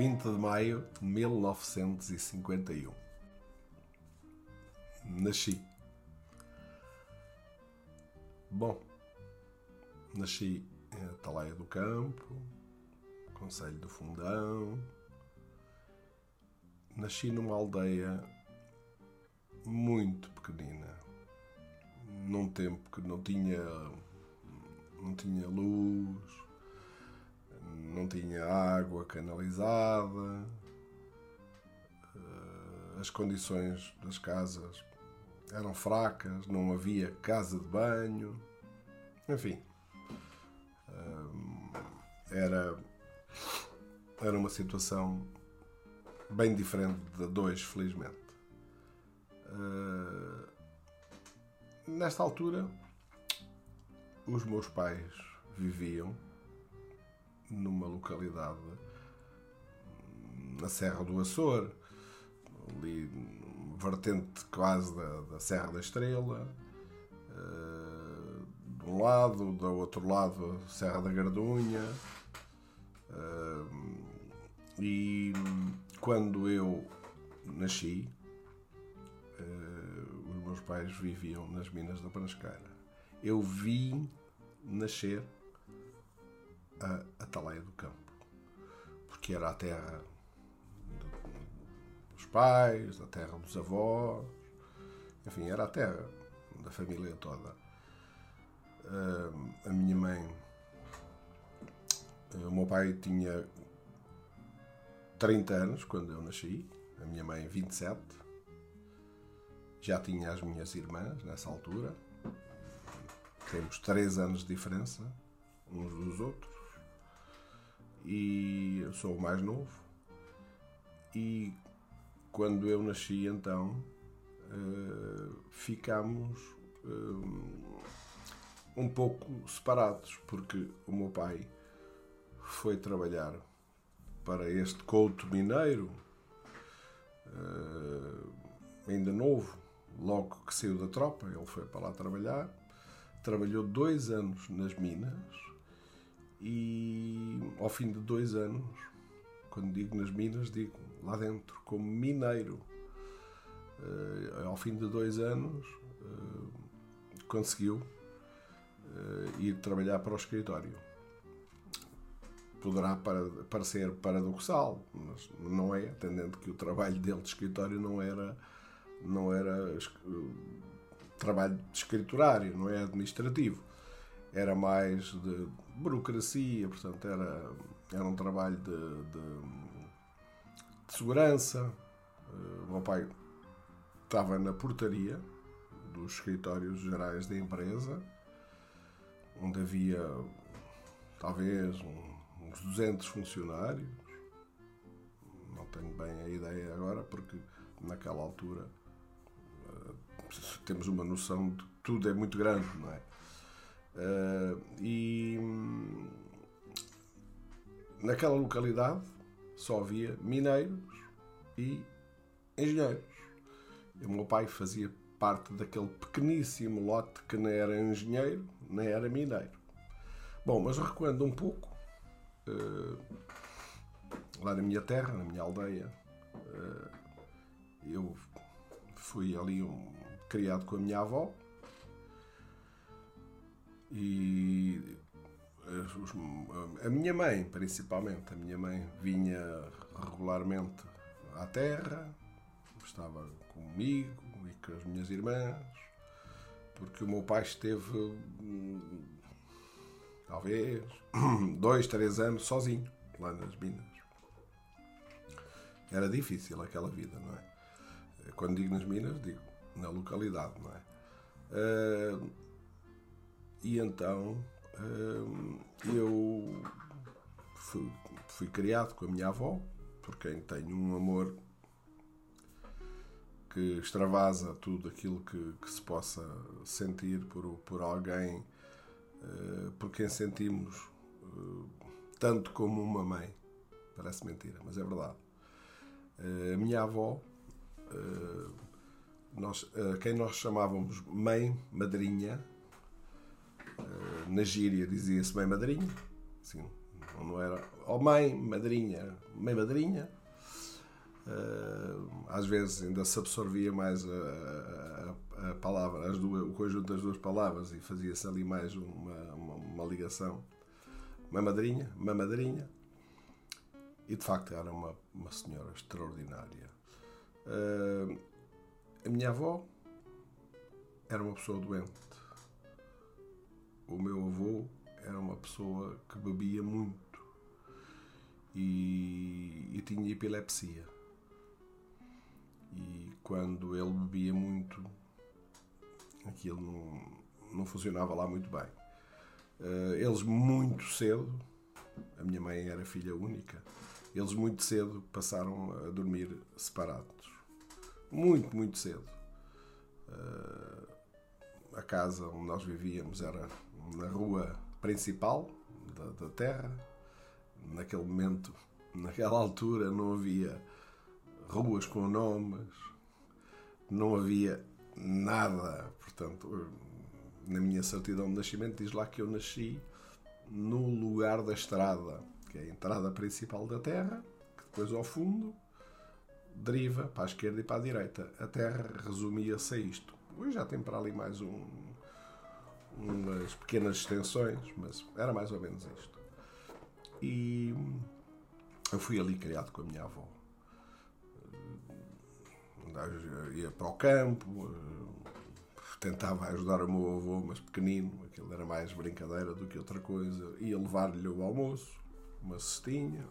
20 de maio de 1951. Nasci. Bom, nasci em Atalaia do Campo, Conselho do Fundão. Nasci numa aldeia muito pequenina, num tempo que não tinha não tinha luz, não tinha água canalizada, eh, as condições das casas eram fracas, não havia casa de banho, enfim, eh, era, era uma situação bem diferente da dois, felizmente. Eh, nesta altura, os meus pais viviam numa localidade na Serra do Açor, ali vertente quase da, da Serra da Estrela, uh, de um lado, do outro lado, Serra da Gardunha. Uh, e quando eu nasci, uh, os meus pais viviam nas minas da Panasqueira. Eu vim nascer a Atalaia do Campo, porque era a terra dos pais, a terra dos avós, enfim, era a terra da família toda. a minha mãe, o meu pai tinha 30 anos quando eu nasci, a minha mãe 27. Já tinha as minhas irmãs nessa altura. Temos 3 anos de diferença uns dos outros e eu sou o mais novo. E quando eu nasci, então, uh, ficámos uh, um pouco separados, porque o meu pai foi trabalhar para este couto mineiro, uh, ainda novo, logo que saiu da tropa, ele foi para lá trabalhar. Trabalhou dois anos nas minas e ao fim de dois anos, quando digo nas minas, digo lá dentro, como mineiro. Uh, ao fim de dois anos, uh, conseguiu uh, ir trabalhar para o escritório. Poderá parecer paradoxal, mas não é, atendendo que o trabalho dele de escritório não era, não era trabalho de escriturário, não é administrativo era mais de burocracia, portanto, era, era um trabalho de, de, de segurança. Uh, o meu pai estava na portaria dos escritórios gerais da empresa, onde havia talvez uns 200 funcionários. Não tenho bem a ideia agora, porque naquela altura uh, temos uma noção de que tudo é muito grande, não é? Uh, e hum, naquela localidade só havia mineiros e engenheiros. E o meu pai fazia parte daquele pequeníssimo lote que nem era engenheiro, nem era mineiro. Bom, mas recuando um pouco, uh, lá na minha terra, na minha aldeia, uh, eu fui ali um, criado com a minha avó, e eh, a minha mãe, principalmente, a minha mãe vinha regularmente à terra, estava comigo e com as minhas irmãs, porque o meu pai esteve hum, talvez dois, três anos sozinho lá nas minas. Era difícil aquela vida, não é? Quando digo nas minas, digo na localidade, não é? Uh, e então hum, eu fui, fui criado com a minha avó, por quem tenho um amor que extravasa tudo aquilo que, que se possa sentir por, por alguém uh, por quem sentimos uh, tanto como uma mãe. Parece mentira, mas é verdade. Uh, a minha avó, nós, quem nós chamávamos mãe, madrinha, na gíria dizia-se bem madrinha, assim, não era. Ou mãe, madrinha, mãe, madrinha. Uh, às vezes ainda se absorvia mais a, a, a, palavra, as duas, o conjunto das duas palavras e fazia-se ali mais uma, uma, uma ligação. Mãe, mãe, madrinha. E de facto era uma, uma senhora extraordinária. Uh, a minha avó era uma pessoa doente. O meu avô era uma pessoa que bebia muito e, e tinha epilepsia. E quando ele bebia muito, aquilo não, não funcionava lá muito bem. Uh, eles muito cedo, a minha mãe era filha única, eles muito cedo passaram a dormir separados. Muito, muito cedo. Uh, a casa onde nós vivíamos era na rua principal da, da terra. Naquele momento, naquela altura, não havia ruas com nomes, não havia nada. Portanto, na minha certidão de nascimento diz lá que eu nasci no lugar da estrada, que é a entrada principal da terra, que depois ao fundo deriva para a esquerda e para a direita. A terra resumia-se a isto. Hoje já tem para ali mais um, umas pequenas extensões, mas era mais ou menos isto. E eu fui ali criado com a minha avó. Ia para o campo, tentava ajudar o meu avô, mas pequenino, aquilo era mais brincadeira do que outra coisa. Ia levar-lhe o almoço, uma cestinha.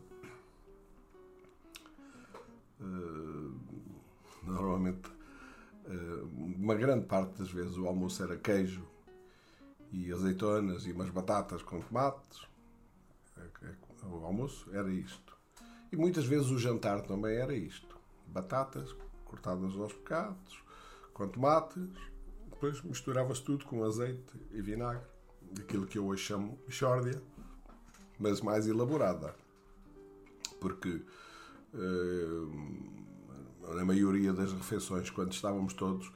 Normalmente, uma grande parte das vezes o almoço era queijo e azeitonas e umas batatas com tomates. É, é, o almoço era isto. E muitas vezes o jantar também era isto. Batatas cortadas aos bocados, com tomates, depois misturava-se tudo com azeite e vinagre. Aquilo que eu hoje chamo mixórdia, mas mais elaborada. Porque uh, na maioria das refeições, quando estávamos todos,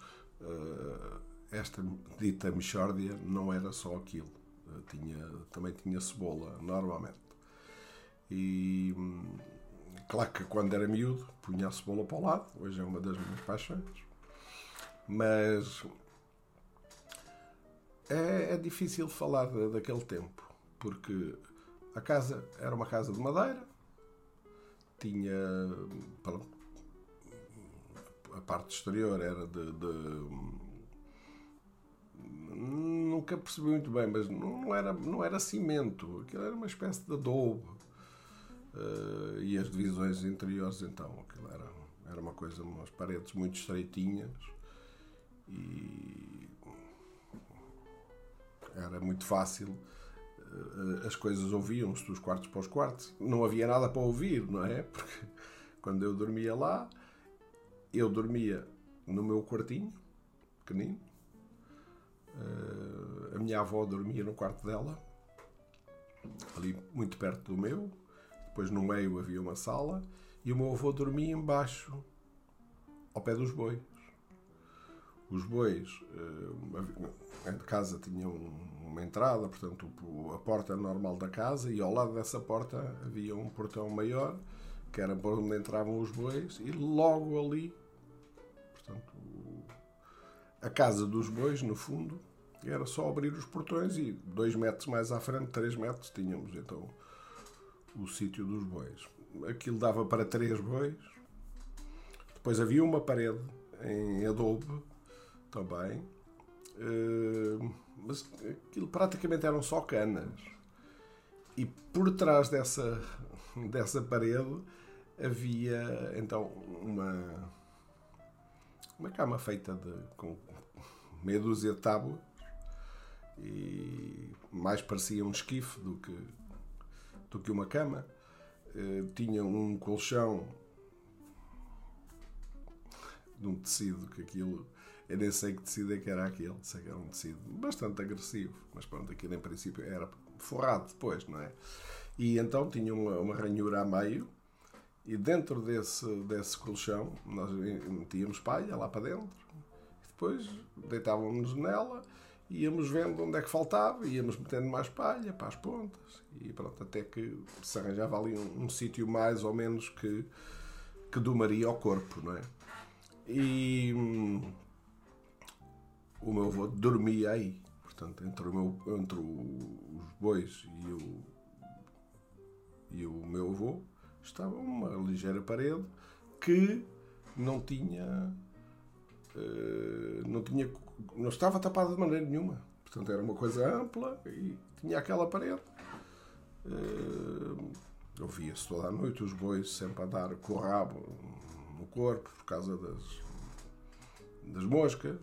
uh, esta dita Michórdia não era só aquilo. Tinha, também tinha cebola, normalmente. E claro que quando era miúdo punha a cebola para o lado, hoje é uma das minhas paixões. Mas é, é difícil falar daquele tempo, porque a casa era uma casa de madeira, tinha a parte exterior era de, de nunca percebi muito bem, mas não era, não era cimento, aquilo era uma espécie de adobe. Uh, e as divisões interiores, então, aquilo era, era uma coisa, umas paredes muito estreitinhas e era muito fácil. Uh, as coisas ouviam-se dos quartos para os quartos. Não havia nada para ouvir, não é? Porque quando eu dormia lá, eu dormia no meu quartinho, pequenino, a minha avó dormia no quarto dela, ali muito perto do meu. Depois no meio havia uma sala e o meu avô dormia embaixo, ao pé dos bois. Os bois, uh, a casa tinha um, uma entrada, portanto a porta normal da casa e ao lado dessa porta havia um portão maior que era por onde entravam os bois e logo ali, portanto a casa dos bois, no fundo, era só abrir os portões e dois metros mais à frente, três metros, tínhamos então o sítio dos bois. Aquilo dava para três bois. Depois havia uma parede em adobe também. Eh, mas aquilo praticamente eram só canas. E por trás dessa, dessa parede havia então uma, uma cama feita de, com meia dúzia de tábuas e mais parecia um esquife do que, do que uma cama. Uh, tinha um colchão de um tecido que aquilo. Eu nem sei que tecido é que era aquele, sei que era um tecido bastante agressivo, mas pronto, aquilo em princípio era forrado depois, não é? E então tinha uma, uma ranhura a meio, e dentro desse, desse colchão nós metíamos palha lá para dentro, depois deitávamos nela íamos vendo onde é que faltava, íamos metendo mais palha para as pontas e pronto, até que se arranjava ali um, um sítio mais ou menos que, que domaria ao corpo, não é? E hum, o meu avô dormia aí, portanto, entre, o meu, entre os bois e o, e o meu avô estava uma ligeira parede que não tinha eh, não tinha não estava tapada de maneira nenhuma. Portanto era uma coisa ampla e tinha aquela parede. Uh, ouvia-se toda a noite os bois sempre a dar com o rabo no corpo por causa das das moscas.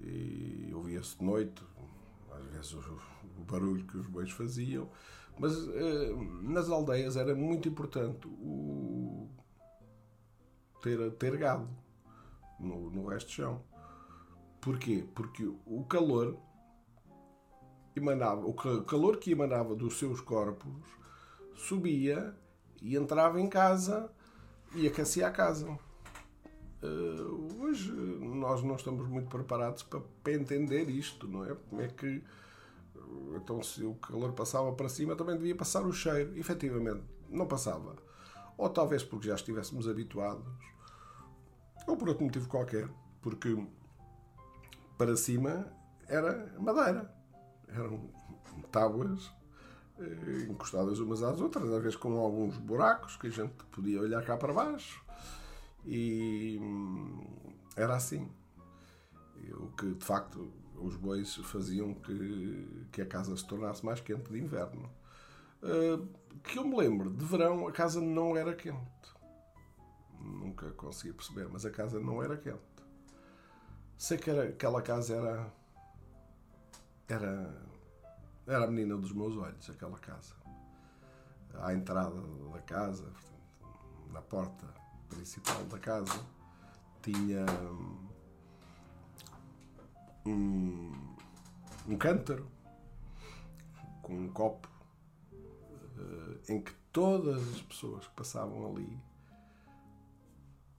E ouvia-se de noite às vezes o, o barulho que os bois faziam. Mas uh, nas aldeias era muito importante o ter, ter gado no, no resto do chão. Porquê? Porque o calor emanava, o calor que emanava dos seus corpos subia e entrava em casa e aquecia a casa. Uh, hoje nós não estamos muito preparados para, para entender isto, não é? Como é que então, se o calor passava para cima, também devia passar o cheiro. Efetivamente, não passava. Ou talvez porque já estivéssemos habituados, ou por outro motivo qualquer, porque para cima era madeira. Eram tábuas eh, encostadas umas às outras, às vezes com alguns buracos que a gente podia olhar cá para baixo. E hum, era assim. O que de facto os bois faziam que, que a casa se tornasse mais quente de inverno. Uh, que eu me lembro, de verão a casa não era quente. Nunca consegui perceber, mas a casa não era quente. Sei que era, aquela casa era. Era. Era a menina dos meus olhos, aquela casa. À entrada da casa, na porta principal da casa, tinha um, um cântaro com um copo uh, em que todas as pessoas que passavam ali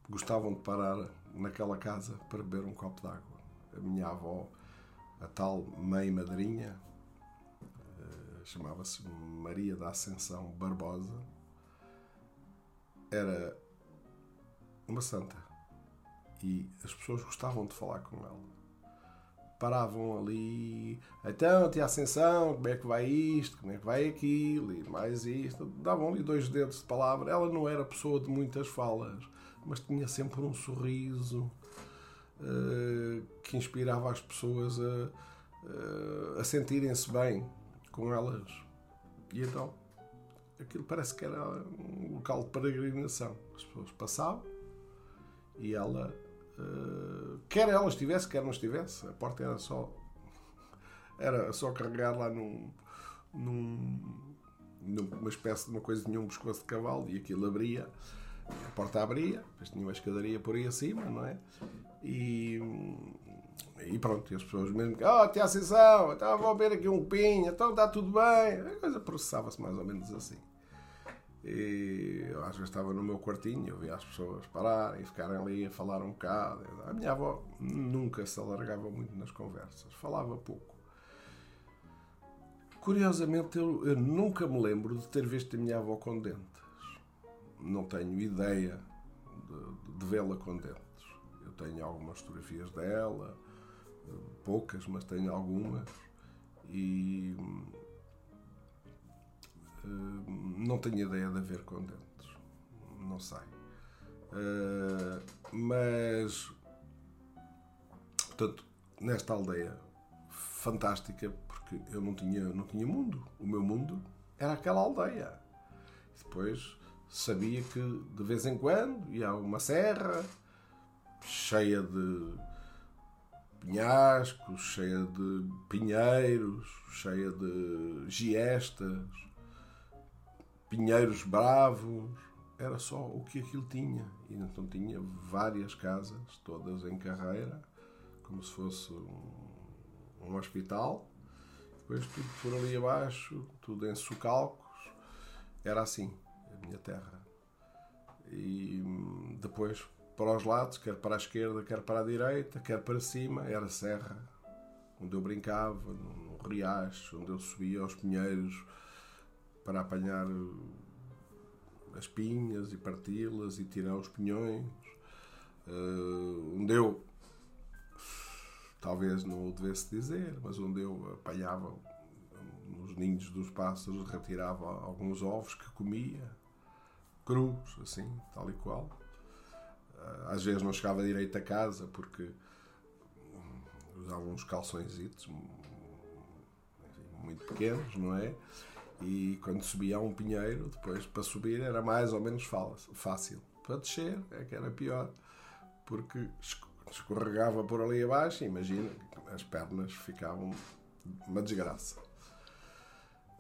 gostavam de parar naquela casa para beber um copo de água. A minha avó, a tal mãe madrinha, uh, chamava-se Maria da Ascensão Barbosa, era uma santa e as pessoas gostavam de falar com ela paravam ali, então, tia Ascensão, como é que vai isto, como é que vai aquilo, e mais isto. Davam ali dois dedos de palavra. Ela não era pessoa de muitas falas, mas tinha sempre um sorriso uh, que inspirava as pessoas a, uh, a sentirem-se bem com elas. E então, aquilo parece que era um local de peregrinação. As pessoas passavam e ela Uh, quer ela estivesse, quer não estivesse, a porta era só era só carregar lá num, num numa espécie de uma coisinha, um pescoço de cavalo e aquilo abria, a porta abria, depois tinha uma escadaria por aí acima, não é? E, e pronto, e as pessoas mesmo, oh, tem a sessão, então vou ver aqui um pinho, então está tudo bem, a coisa processava-se mais ou menos assim. E eu às vezes estava no meu quartinho, eu via as pessoas pararem e ficarem ali a falar um bocado. A minha avó nunca se alargava muito nas conversas, falava pouco. Curiosamente, eu, eu nunca me lembro de ter visto a minha avó com dentes. Não tenho ideia de, de vê-la com dentes. Eu tenho algumas fotografias dela, poucas, mas tenho algumas. E eh, não tenho ideia de haver com dentes. Não sei. Uh, mas, portanto, nesta aldeia fantástica, porque eu não tinha, não tinha mundo. O meu mundo era aquela aldeia. Depois sabia que de vez em quando ia a uma serra cheia de penhascos, cheia de pinheiros, cheia de giestas, pinheiros bravos, era só o que aquilo tinha. E então tinha várias casas, todas em carreira, como se fosse um, um hospital. Depois tudo por ali abaixo, tudo em socalcos. Era assim, minha terra. E hum, depois para os lados, quer para a esquerda, quer para a direita, quer para cima, era serra. onde eu brincava, no, riacho, onde eu subia aos pinheiros para apanhar as pinhas e parti-las e tirar os pinhões, uh, onde eu, talvez não o devesse dizer, mas onde eu apanhava nos ninhos dos pássaros, retirava alguns ovos que comia, crus, assim, tal e qual. Uh, às vezes não chegava direito a casa porque usava uns calções muito pequenos, não é? E quando subia a um pinheiro, depois para subir era mais ou menos fácil. Para descer é que era pior, porque escorregava por ali abaixo imagina, as pernas ficavam uma desgraça.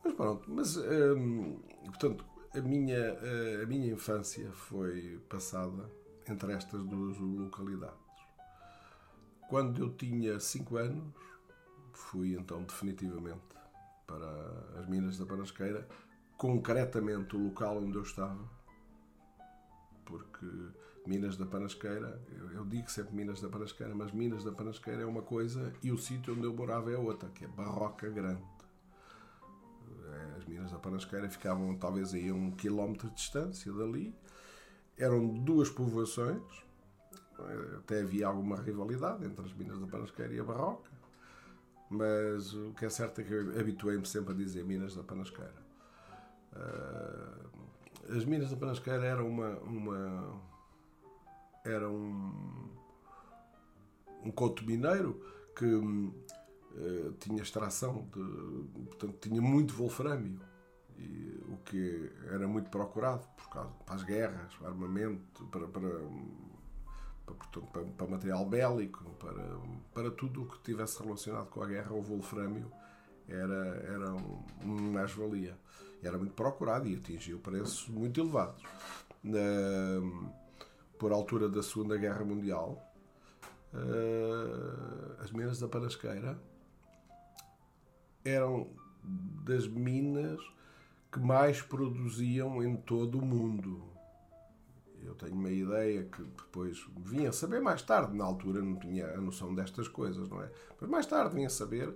Mas pronto, mas hum, portanto, a minha, eh, a minha infância foi passada entre estas duas localidades. Quando eu tinha 5 anos, fui então definitivamente para as Minas da Panasqueira, concretamente o local onde eu estava, porque Minas da Panasqueira, eu, eu digo sempre Minas da Panasqueira, mas Minas da Panasqueira é uma coisa e o sítio onde eu morava é outra, que é Barroca Grande. As Minas da Panasqueira ficavam talvez aí a um quilómetro de distância dali. Eram duas povoações, até havia alguma rivalidade entre as Minas da Panasqueira e a Barroca mas o que é certo é que eu habituei-me sempre a dizer Minas da Panasqueira. Uh, as Minas da Panasqueira eram uma, uma era um, um couto mineiro que uh, tinha extração de, portanto tinha muito wolframio e, o que era muito procurado por causa para as guerras, para armamento, para, para para, para, para, material bélico, para, para tudo o que tivesse relacionado com a guerra, o wolframio era, era um, mais-valia. Era muito procurado e atingiu preços muito elevados. Na, por altura da Segunda Guerra Mundial, uh, as minas da Parasqueira eram das minas que mais produziam em todo o mundo eu tenho uma ideia que depois vinha a saber mais tarde, na altura não tinha a noção destas coisas, não é? Mas mais tarde vinha a saber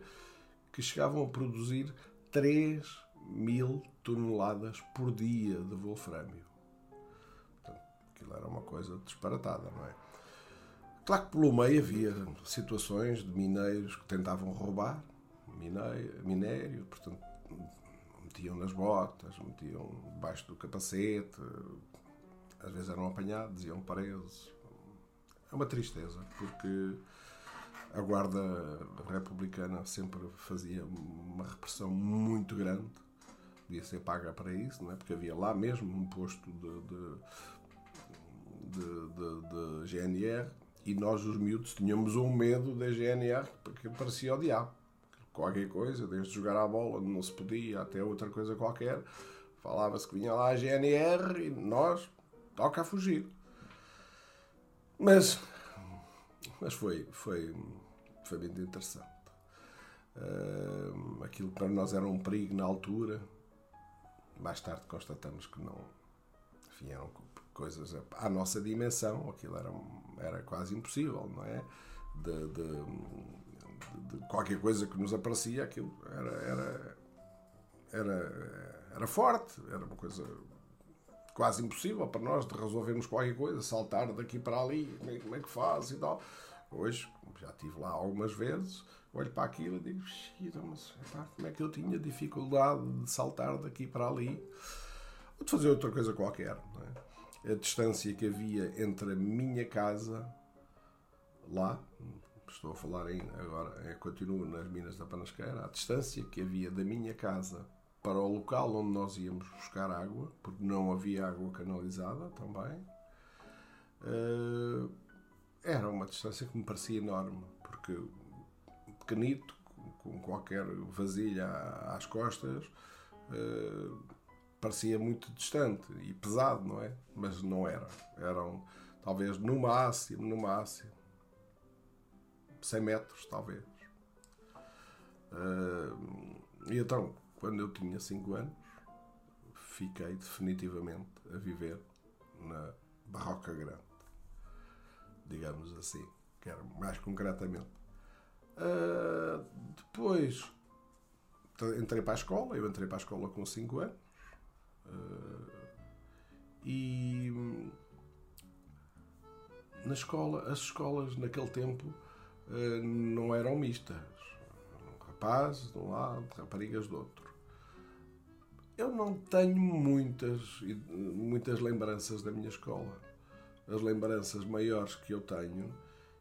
que chegavam a produzir 3 mil toneladas por dia de wolframio. Portanto, aquilo era uma coisa disparatada, não é? Claro que pelo meio havia situações de mineiros que tentavam roubar minério, minério portanto, metiam nas botas, metiam debaixo do capacete, às vezes eram apanhados, iam presos. É uma tristeza, porque a Guarda Republicana sempre fazia uma repressão muito grande, devia ser paga para isso, não é? porque havia lá mesmo um posto de, de, de, de GNR e nós, os miúdos, tínhamos um medo da GNR que parecia o diabo. Qualquer coisa, desde jogar à bola não se podia, até outra coisa qualquer, falava-se que vinha lá a GNR e nós toca a fugir. Mas, mas foi, foi, foi muito interessante. Uh, aquilo que para nós era um perigo na altura, mais tarde constatamos que não. Enfim, eram coisas à nossa dimensão, aquilo era, era quase impossível, não é? De, de, de qualquer coisa que nos aparecia, aquilo era, era, era, era forte, era uma coisa quase impossível para nós de resolvermos qualquer coisa, saltar daqui para ali, como é, é que faz e tal. Hoje, já estive lá algumas vezes, olho para aquilo e digo, mas epá, como é que eu tinha dificuldade de saltar daqui para ali? Ou de fazer outra coisa qualquer. É? A distância que havia entre a minha casa, lá, estou a falar em, agora, é, continuo nas Minas da Panasqueira, a distância que havia da minha casa para o local onde nós íamos buscar água, porque não havia água canalizada também. Uh, era uma distância que me parecia enorme, porque pequenito, com qualquer vasilha às costas, uh, parecia muito distante e pesado, não é? Mas não era. Eram talvez no máximo, no máximo, 100 metros, talvez. Uh, e então, quando eu tinha 5 anos, fiquei definitivamente a viver na Barroca Grande, digamos assim, que era mais concretamente. Uh, depois entrei para a escola, eu entrei para a escola com 5 anos. E na escola, as escolas naquele tempo não eram mistas. Rapazes de um lado, raparigas do outro. Eu não tenho muitas, muitas lembranças da minha escola. As lembranças maiores que eu tenho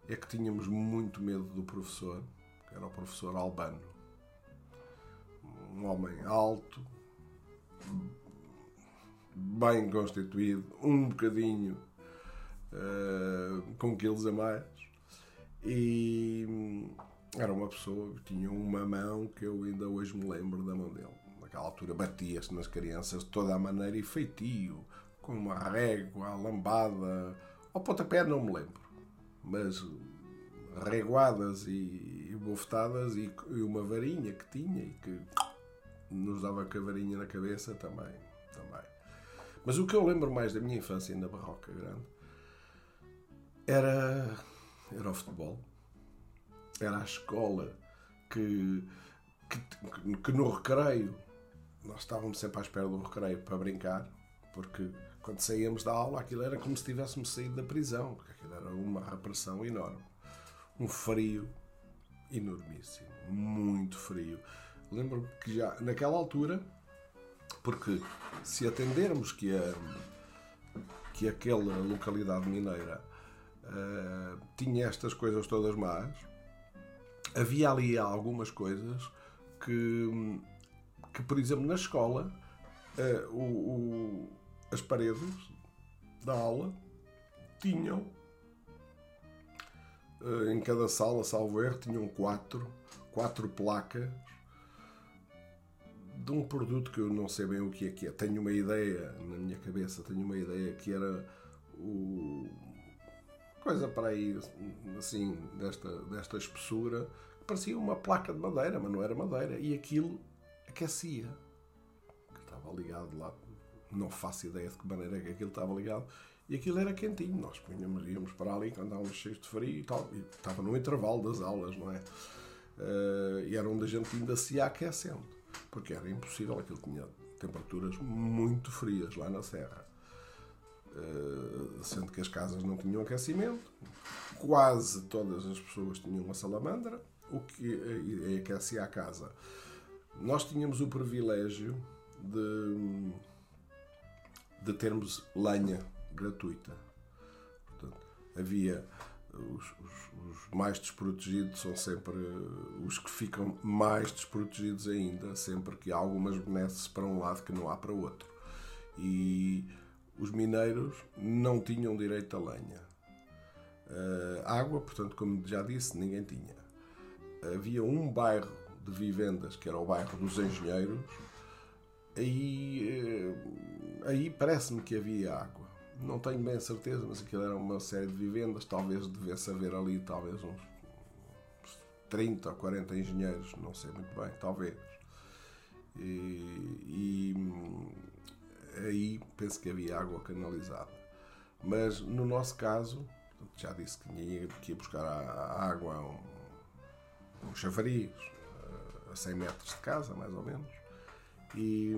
é que tínhamos muito medo do professor, que era o professor Albano. Um homem alto, bem constituído, um bocadinho uh, com quilos a mais. E era uma pessoa que tinha uma mão que eu ainda hoje me lembro da mão dele naquela altura batia-se nas crianças de toda a maneira e feitio, com uma régua, lambada, ao pontapé não me lembro, mas reguadas e, e bofetadas e, e, uma varinha que tinha e que nos dava com a varinha na cabeça também, também. Mas o que eu lembro mais da minha infância na Barroca Grande era, era o futebol. Era a escola que, que, que no recreio nós estávamos sempre à espera do recreio para brincar, porque quando saíamos da aula aquilo era como se tivéssemos saído da prisão, porque aquilo era uma repressão enorme. Um frio enormíssimo, muito frio. Lembro-me que já naquela altura, porque se atendermos que a, que aquela localidade mineira uh, tinha estas coisas todas más, havia ali algumas coisas que que, por exemplo, na escola, uh, o, o, as paredes da aula tinham, uh, em cada sala, salvo erro, tinham quatro, quatro placas de um produto que eu não sei bem o que é que é. Tenho uma ideia na minha cabeça, tenho uma ideia que era o coisa para aí assim desta desta espessura que parecia uma placa de madeira, mas não era madeira e aquilo aquecia. Que estava ligado lá. Não faço ideia de que maneira é que aquilo estava ligado. E aquilo era quentinho. Nós punhamos, íamos para ali quando estávamos cheios de frio e tal. E estava no intervalo das aulas, não é? Uh, e era onde a gente ainda se ia aquecendo. Porque era impossível. Aquilo tinha temperaturas muito frias lá na serra. Uh, sendo que as casas não tinham aquecimento. Quase todas as pessoas tinham uma salamandra. O que uh, aquecia a casa nós tínhamos o privilégio de, de termos lenha gratuita. Portanto, havia os, os, os, mais desprotegidos são sempre os que ficam mais desprotegidos ainda, sempre que há algumas benesses para um lado que não há para o outro. E os mineiros não tinham direito a lenha. Uh, água, portanto, como já disse, ninguém tinha. Havia um bairro de vivendas, que era o bairro dos Engenheiros, aí, eh, aí parece-me que havia água. Não tenho bem certeza, mas aquilo era uma série de vivendas, talvez devesse haver ali talvez uns 30 ou 40 engenheiros, não sei muito bem, talvez. E aí penso que havia água canalizada. Mas no nosso caso, já disse que ia, que buscar a, água a um, um chafariz, a 100 metros de casa, mais ou menos. E,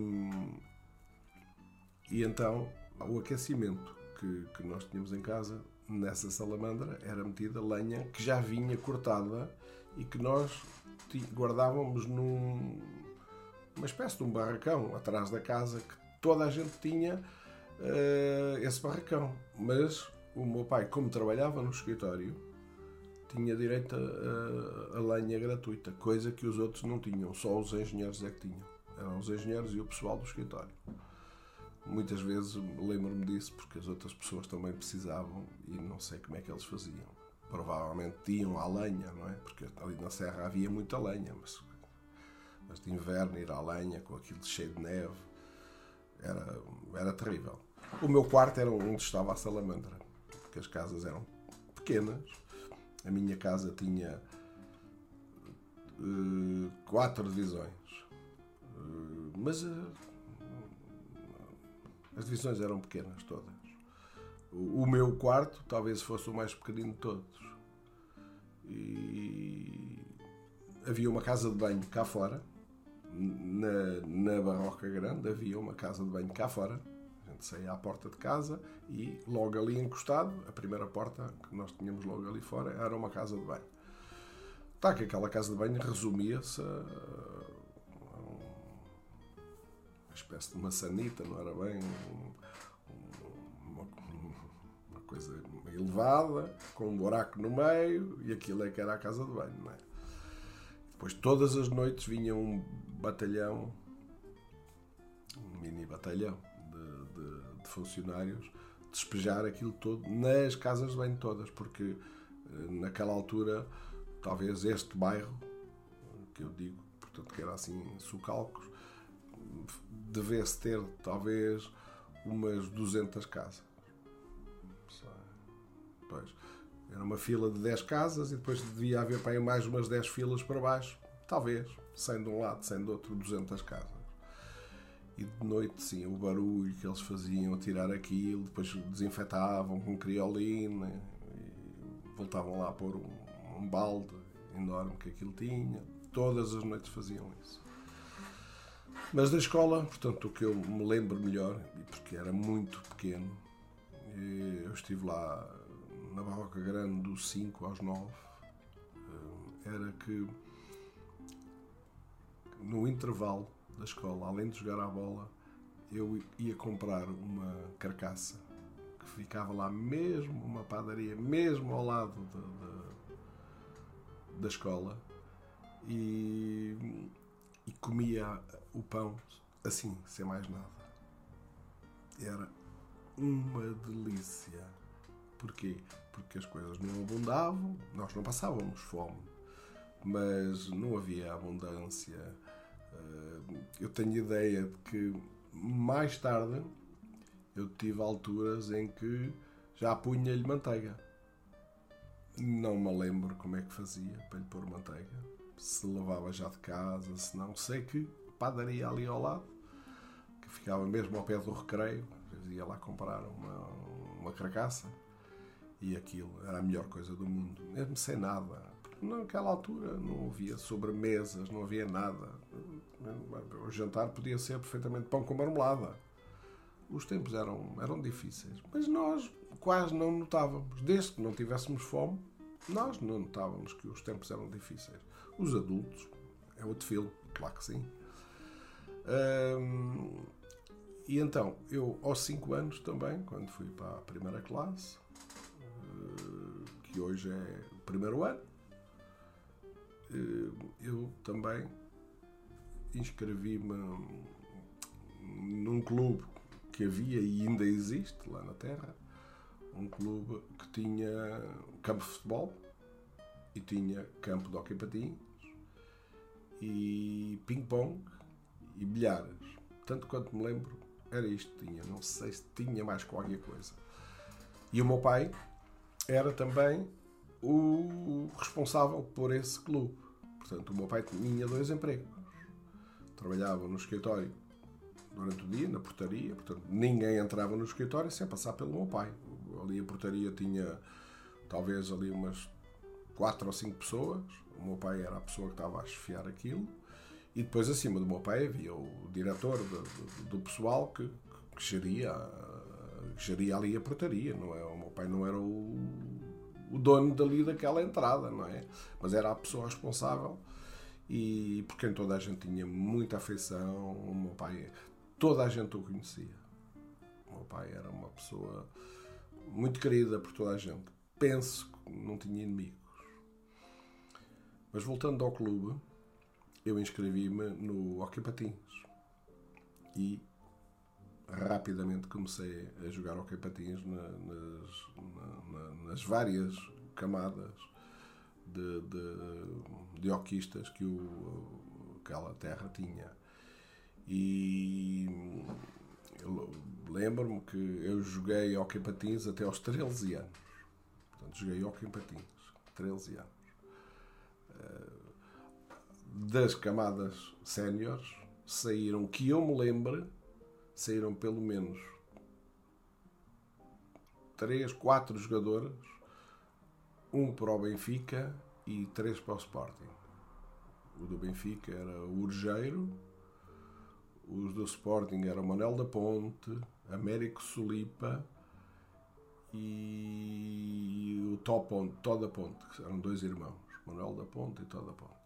e então o aquecimento que, que nós tínhamos em casa, nessa salamandra, era metida lenha que já vinha cortada e que nós guardávamos num, uma espécie de um barracão atrás da casa que toda a gente tinha uh, esse barracão. Mas o meu pai, como trabalhava no escritório, tinha direito a, a, a, lenha gratuita, coisa que os outros não tinham, só os engenheiros é que tinham. Eram os engenheiros e o pessoal do escritório. Muitas vezes lembro-me disso porque as outras pessoas também precisavam e não sei como é que eles faziam. Provavelmente tinham a lenha, não é? Porque ali na serra havia muita lenha, mas, mas de inverno ir à lenha com aquilo cheio de neve era, era terrível. O meu quarto era onde estava a salamandra, porque as casas eram pequenas a minha casa tinha uh, quatro divisões. Uh, mas uh, as divisões eram pequenas todas. O, o, meu quarto talvez fosse o mais pequenino de todos. E havia uma casa de banho cá fora, na, na Barroca Grande havia uma casa de banho cá fora. A gente saía à porta de casa e logo ali encostado, a primeira porta que nós tínhamos logo ali fora era uma casa de banho. Tá, que aquela casa de banho resumia-se a uma espécie de maçanita, não era bem uma, uma coisa elevada, com um buraco no meio, e aquilo é que era a casa de banho, não é? Depois todas as noites vinha um batalhão, um mini batalhão de, de, de funcionários, despejar aquilo todo nas casas de banho todas, porque eh, naquela altura, talvez este bairro, que eu digo, portanto, que era assim, Sucalcos, devesse ter talvez umas 200 casas. Pois. Era uma fila de 10 casas e depois devia haver para aí mais umas 10 filas para baixo. Talvez. 100 de um lado, 100 do outro, 200 casas. E de noite, sim, o barulho que eles faziam a tirar aquilo, depois desinfetavam com criolina voltavam lá a pôr um, um balde enorme que aquilo tinha. Todas as noites faziam isso. Mas da escola, portanto, o que eu me lembro melhor, porque era muito pequeno, eu estive lá na Barroca Grande dos 5 aos 9, era que no intervalo da escola, além de jogar à bola, eu ia comprar uma carcaça que ficava lá mesmo, uma padaria, mesmo ao lado de, de, da escola e, e comia o pão assim, sem mais nada. Era uma delícia. Porquê? Porque as coisas não abundavam, nós não passávamos fome, mas não havia abundância eu tenho ideia de que mais tarde eu tive alturas em que já punha-lhe manteiga. Não me lembro como é que fazia para lhe pôr manteiga. Se levava já de casa, se não. Sei que padaria ali ao lado, que ficava mesmo ao pé do recreio. ia lá comprar uma, uma carcaça e aquilo era a melhor coisa do mundo, mesmo sem nada. Naquela altura não havia sobremesas, não havia nada. O jantar podia ser perfeitamente pão com marmelada. Os tempos eram, eram difíceis, mas nós quase não notávamos. Desde que não tivéssemos fome, nós não notávamos que os tempos eram difíceis. Os adultos, é outro filme, claro que sim. Hum, e então, eu aos 5 anos também, quando fui para a primeira classe, eh, que hoje é o primeiro ano, eh, eu também inscrevi-me num clube que havia e ainda existe lá na Terra, um clube que tinha campo de futebol e tinha campo de hockey patins e ping-pong e bilhares. Tanto quanto me lembro, era isto que tinha. Não sei se tinha mais qualquer coisa. E o meu pai era também o responsável por esse clube. Portanto, o meu pai tinha dois empregos trabalhava no escritório durante o dia, na portaria, portanto ninguém entrava no escritório sem passar pelo meu pai. Ali a portaria tinha talvez ali umas quatro ou cinco pessoas, o meu pai era a pessoa que estava a chefiar aquilo, e depois acima do meu pai havia o diretor do, do, do pessoal que, que, geria, que geria ali a portaria, não é? O meu pai não era o, o dono dali daquela entrada, não é? Mas era a pessoa responsável e por quem toda a gente tinha muita afeição. O meu pai, toda a gente o conhecia. O meu pai era uma pessoa muito querida por toda a gente. Penso que não tinha inimigos. Mas voltando ao clube, eu inscrevi-me no Hockey Patins e rapidamente comecei a jogar Hockey Patins nas, nas, nas várias camadas de, de, de hoquistas que o, aquela terra tinha. E lembro-me que eu joguei hockey patins até aos 13 anos. Portanto, joguei hockey patins, 13 anos. Eh, das camadas séniores saíram, que eu me lembre, saíram pelo menos 3, 4 jogadores um para o Benfica e três para o Sporting. o do Benfica era o Urgeiro, os do Sporting eram Manuel da Ponte, Américo Solipa e o Tó Ponte, Ponte, que eram dois irmãos, Manuel da Ponte e Tó da Ponte.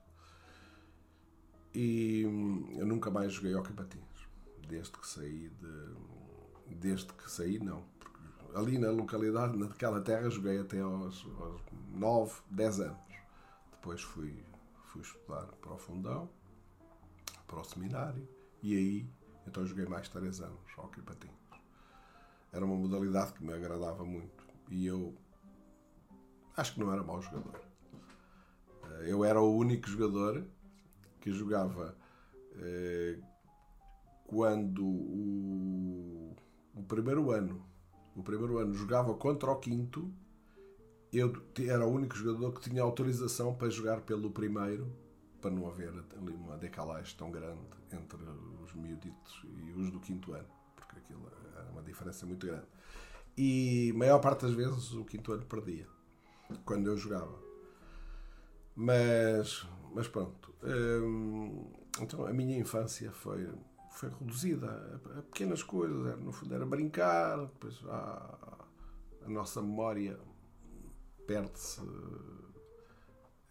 E hum, eu nunca mais joguei hockey patins, desde que saí de... Desde que saí, não. Ali na localidade, naquela terra, joguei até aos, aos 9, 10 anos. Depois fui, fui estudar para o fundão, para o seminário, e aí então joguei mais 3 anos hockey patins. Era uma modalidade que me agradava muito e eu acho que não era mau jogador. Eh, eu era o único jogador que jogava eh, quando o, o, primeiro ano o primeiro ano jogava contra o quinto. Eu era o único jogador que tinha autorização para jogar pelo primeiro para não haver ali uma decalagem tão grande entre os miuditos e os do quinto ano porque aquilo era uma diferença muito grande. E maior parte das vezes o quinto ano perdia quando eu jogava. Mas mas pronto Hum, então a minha infância foi, foi reduzida a, pequenas coisas. Era, no fundo era brincar, depois a, a nossa memória perde-se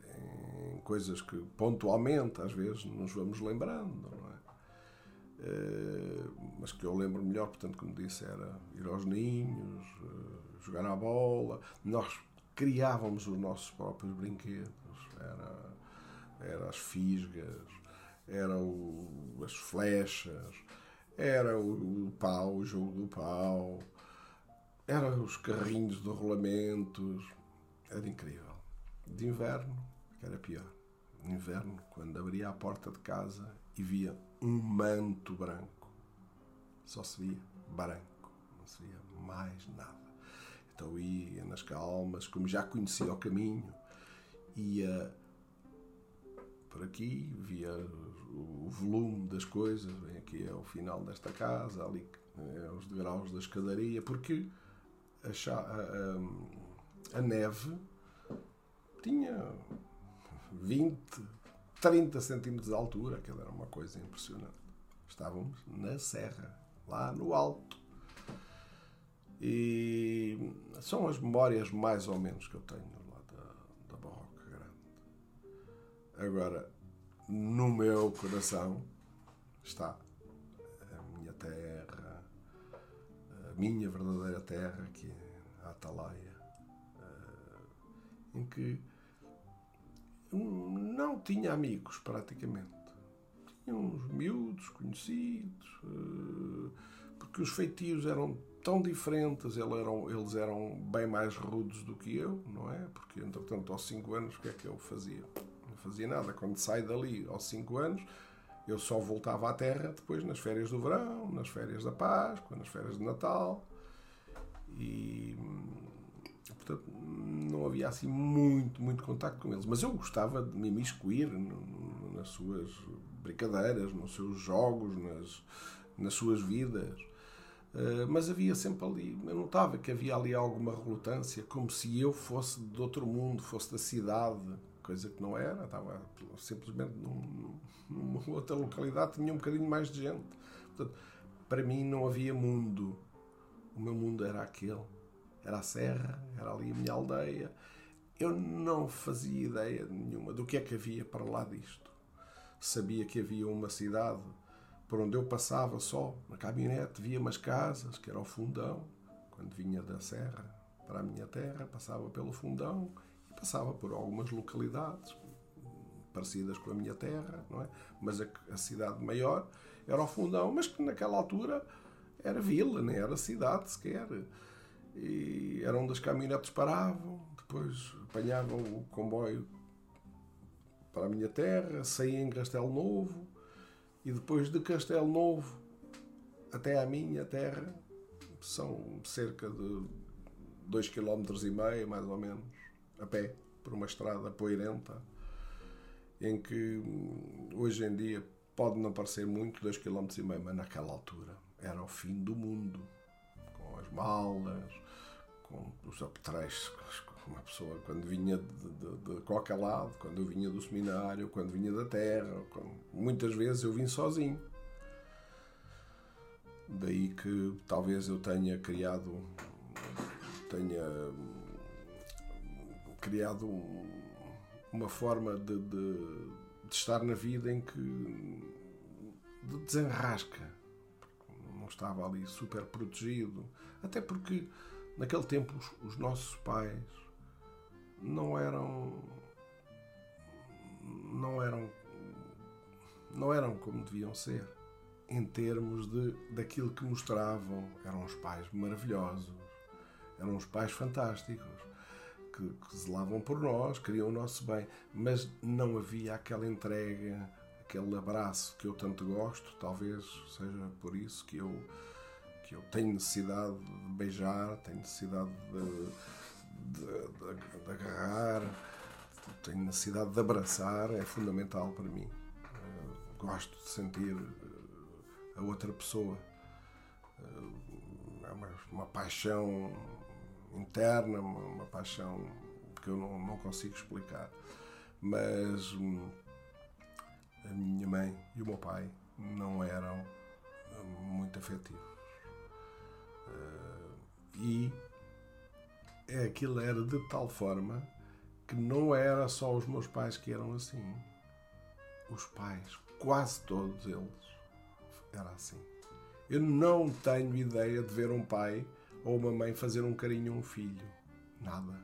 em coisas que pontualmente às vezes nos vamos lembrando, não é? Uh, mas que eu lembro melhor, portanto, como disse, era ir aos ninhos, uh, jogar à bola. Nós criávamos os nossos próprios brinquedos. Era era as fisgas, era o, as flechas, era o, o, pau, o jogo do pau, era os carrinhos de rolamentos. Era incrível. De inverno, que era pior. De inverno, quando abria a porta de casa e via um manto branco, só se via branco, não se via mais nada. Então ia nas calmas, como já conhecia o caminho, ia por aqui, via o volume das coisas, bem aqui é o final desta casa, ali é os degraus da escadaria, porque a, a, a, a neve tinha 20, 30 centímetros de altura, aquilo era uma coisa impressionante. Estávamos na serra, lá no alto. E são as memórias mais ou menos que eu tenho Agora, no meu coração está a minha terra, a minha verdadeira terra, que é a Atalaia, eh, em que não tinha amigos praticamente. Tinha uns miúdos conhecidos, eh, porque os feitios eram tão diferentes, eles eram, eles eram bem mais rudes do que eu, não é? Porque, entretanto, aos 5 anos, o que é que eu fazia? Fazia nada. Quando saio dali aos 5 anos, eu só voltava à terra depois nas férias do verão, nas férias da Páscoa, nas férias de Natal. E portanto não havia assim muito, muito contacto com eles. Mas eu gostava de me imiscuir nas suas brincadeiras, nos seus jogos, nas, nas suas vidas. Uh, mas havia sempre ali, eu notava que havia ali alguma relutância, como se eu fosse de outro mundo, fosse da cidade, coisa que não era, estava simplesmente num, numa outra localidade, tinha um bocadinho mais de gente. Portanto, para mim não havia mundo. O meu mundo era aquele. Era a serra, era ali a minha aldeia. Eu não fazia ideia nenhuma do que é que havia para lá disto. Sabia que havia uma cidade por onde eu passava só, na caminhonete, via umas casas, que era o fundão, quando vinha da serra para a minha terra, passava pelo fundão passava por algumas localidades parecidas com a minha terra, não é? Mas a, a cidade maior era o Fundão, mas que naquela altura era vila, nem era cidade sequer. E era onde as caminhonetes paravam, depois apanhavam o comboio para a minha terra, saía em Castelo Novo e depois de Castelo Novo até à minha terra são cerca de 2 km mais ou menos a pé por uma estrada poeirenta em que hum, hoje em dia pode não parecer muito, 2,5 km, mas naquela altura era o fim do mundo, com as malas, com os apetrechos, uma pessoa quando vinha de, de, de, qualquer lado, quando eu vinha do seminário, quando vinha da terra, quando, muitas vezes eu vim sozinho. Daí que talvez eu tenha criado tenha criado uma forma de, de, de estar na vida em que de desenrasca. Não estava ali super protegido. Até porque naquele tempo os, os nossos pais não eram não eram não eram como deviam ser em termos de daquilo que mostravam eram os pais maravilhosos eram os pais fantásticos que, que zelavam por nós queriam o nosso bem mas não havia aquela entrega aquele abraço que eu tanto gosto talvez seja por isso que eu que eu tenho necessidade de beijar tenho necessidade de de, de, de agarrar, tenho necessidade de abraçar, é fundamental para mim. Uh, gosto de sentir uh, a outra pessoa. Uh, é uma, uma, paixão interna, uma, uma, paixão que eu não, não consigo explicar. Mas um, a minha mãe e o meu pai não eram muito afetivos. e é, aquilo era de tal forma que não era só os meus pais que eram assim. Os pais, quase todos eles, era assim. Eu não tenho ideia de ver um pai ou uma mãe fazer um carinho a um filho. Nada.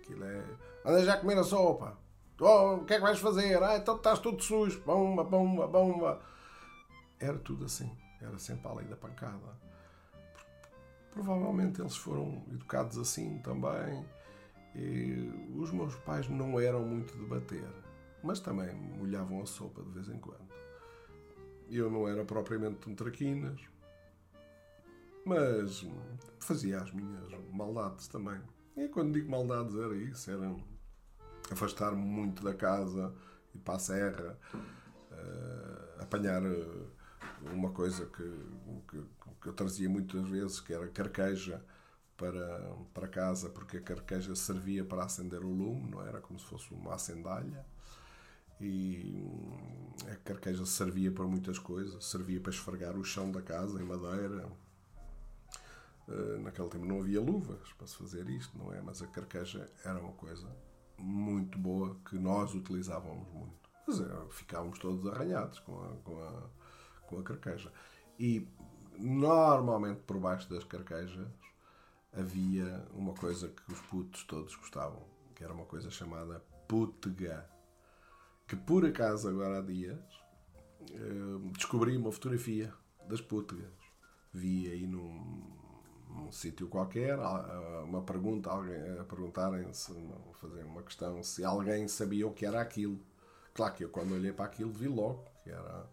Aquilo é. Anda já a comer a sopa. Oh, o que é que vais fazer? Ah, então estás todo sujo. Bomba, bomba, bomba. Era tudo assim. Era sempre a lei da pancada. Provavelmente eles foram educados assim também. E os meus pais não eram muito de bater, mas também molhavam a sopa de vez em quando. Eu não era propriamente um traquinas, mas fazia as minhas maldades também. E quando digo maldades era isso, era afastar-me muito da casa, ir para a serra, uh, apanhar uh, uma coisa que, que, que, eu trazia muitas vezes, que era carqueja para, para casa, porque a carqueja servia para acender o lume, não era como se fosse uma acendalha. E hum, a carqueja servia para muitas coisas, servia para esfregar o chão da casa em madeira. Eh, naquele tempo não havia luvas para se fazer isto, não é? Mas a carqueja era uma coisa muito boa que nós utilizávamos muito. Mas é, ficávamos todos arranhados com a, com a com a carqueja. E normalmente por baixo das carquejas havia uma coisa que os putos todos gostavam, que era uma coisa chamada putega. Que por acaso agora há dias eh, descobri uma fotografia das putegas. Vi aí num, num sítio qualquer uma pergunta, alguém a perguntarem se fazer uma questão se alguém sabia o que era aquilo. Claro que eu quando olhei para aquilo vi logo que era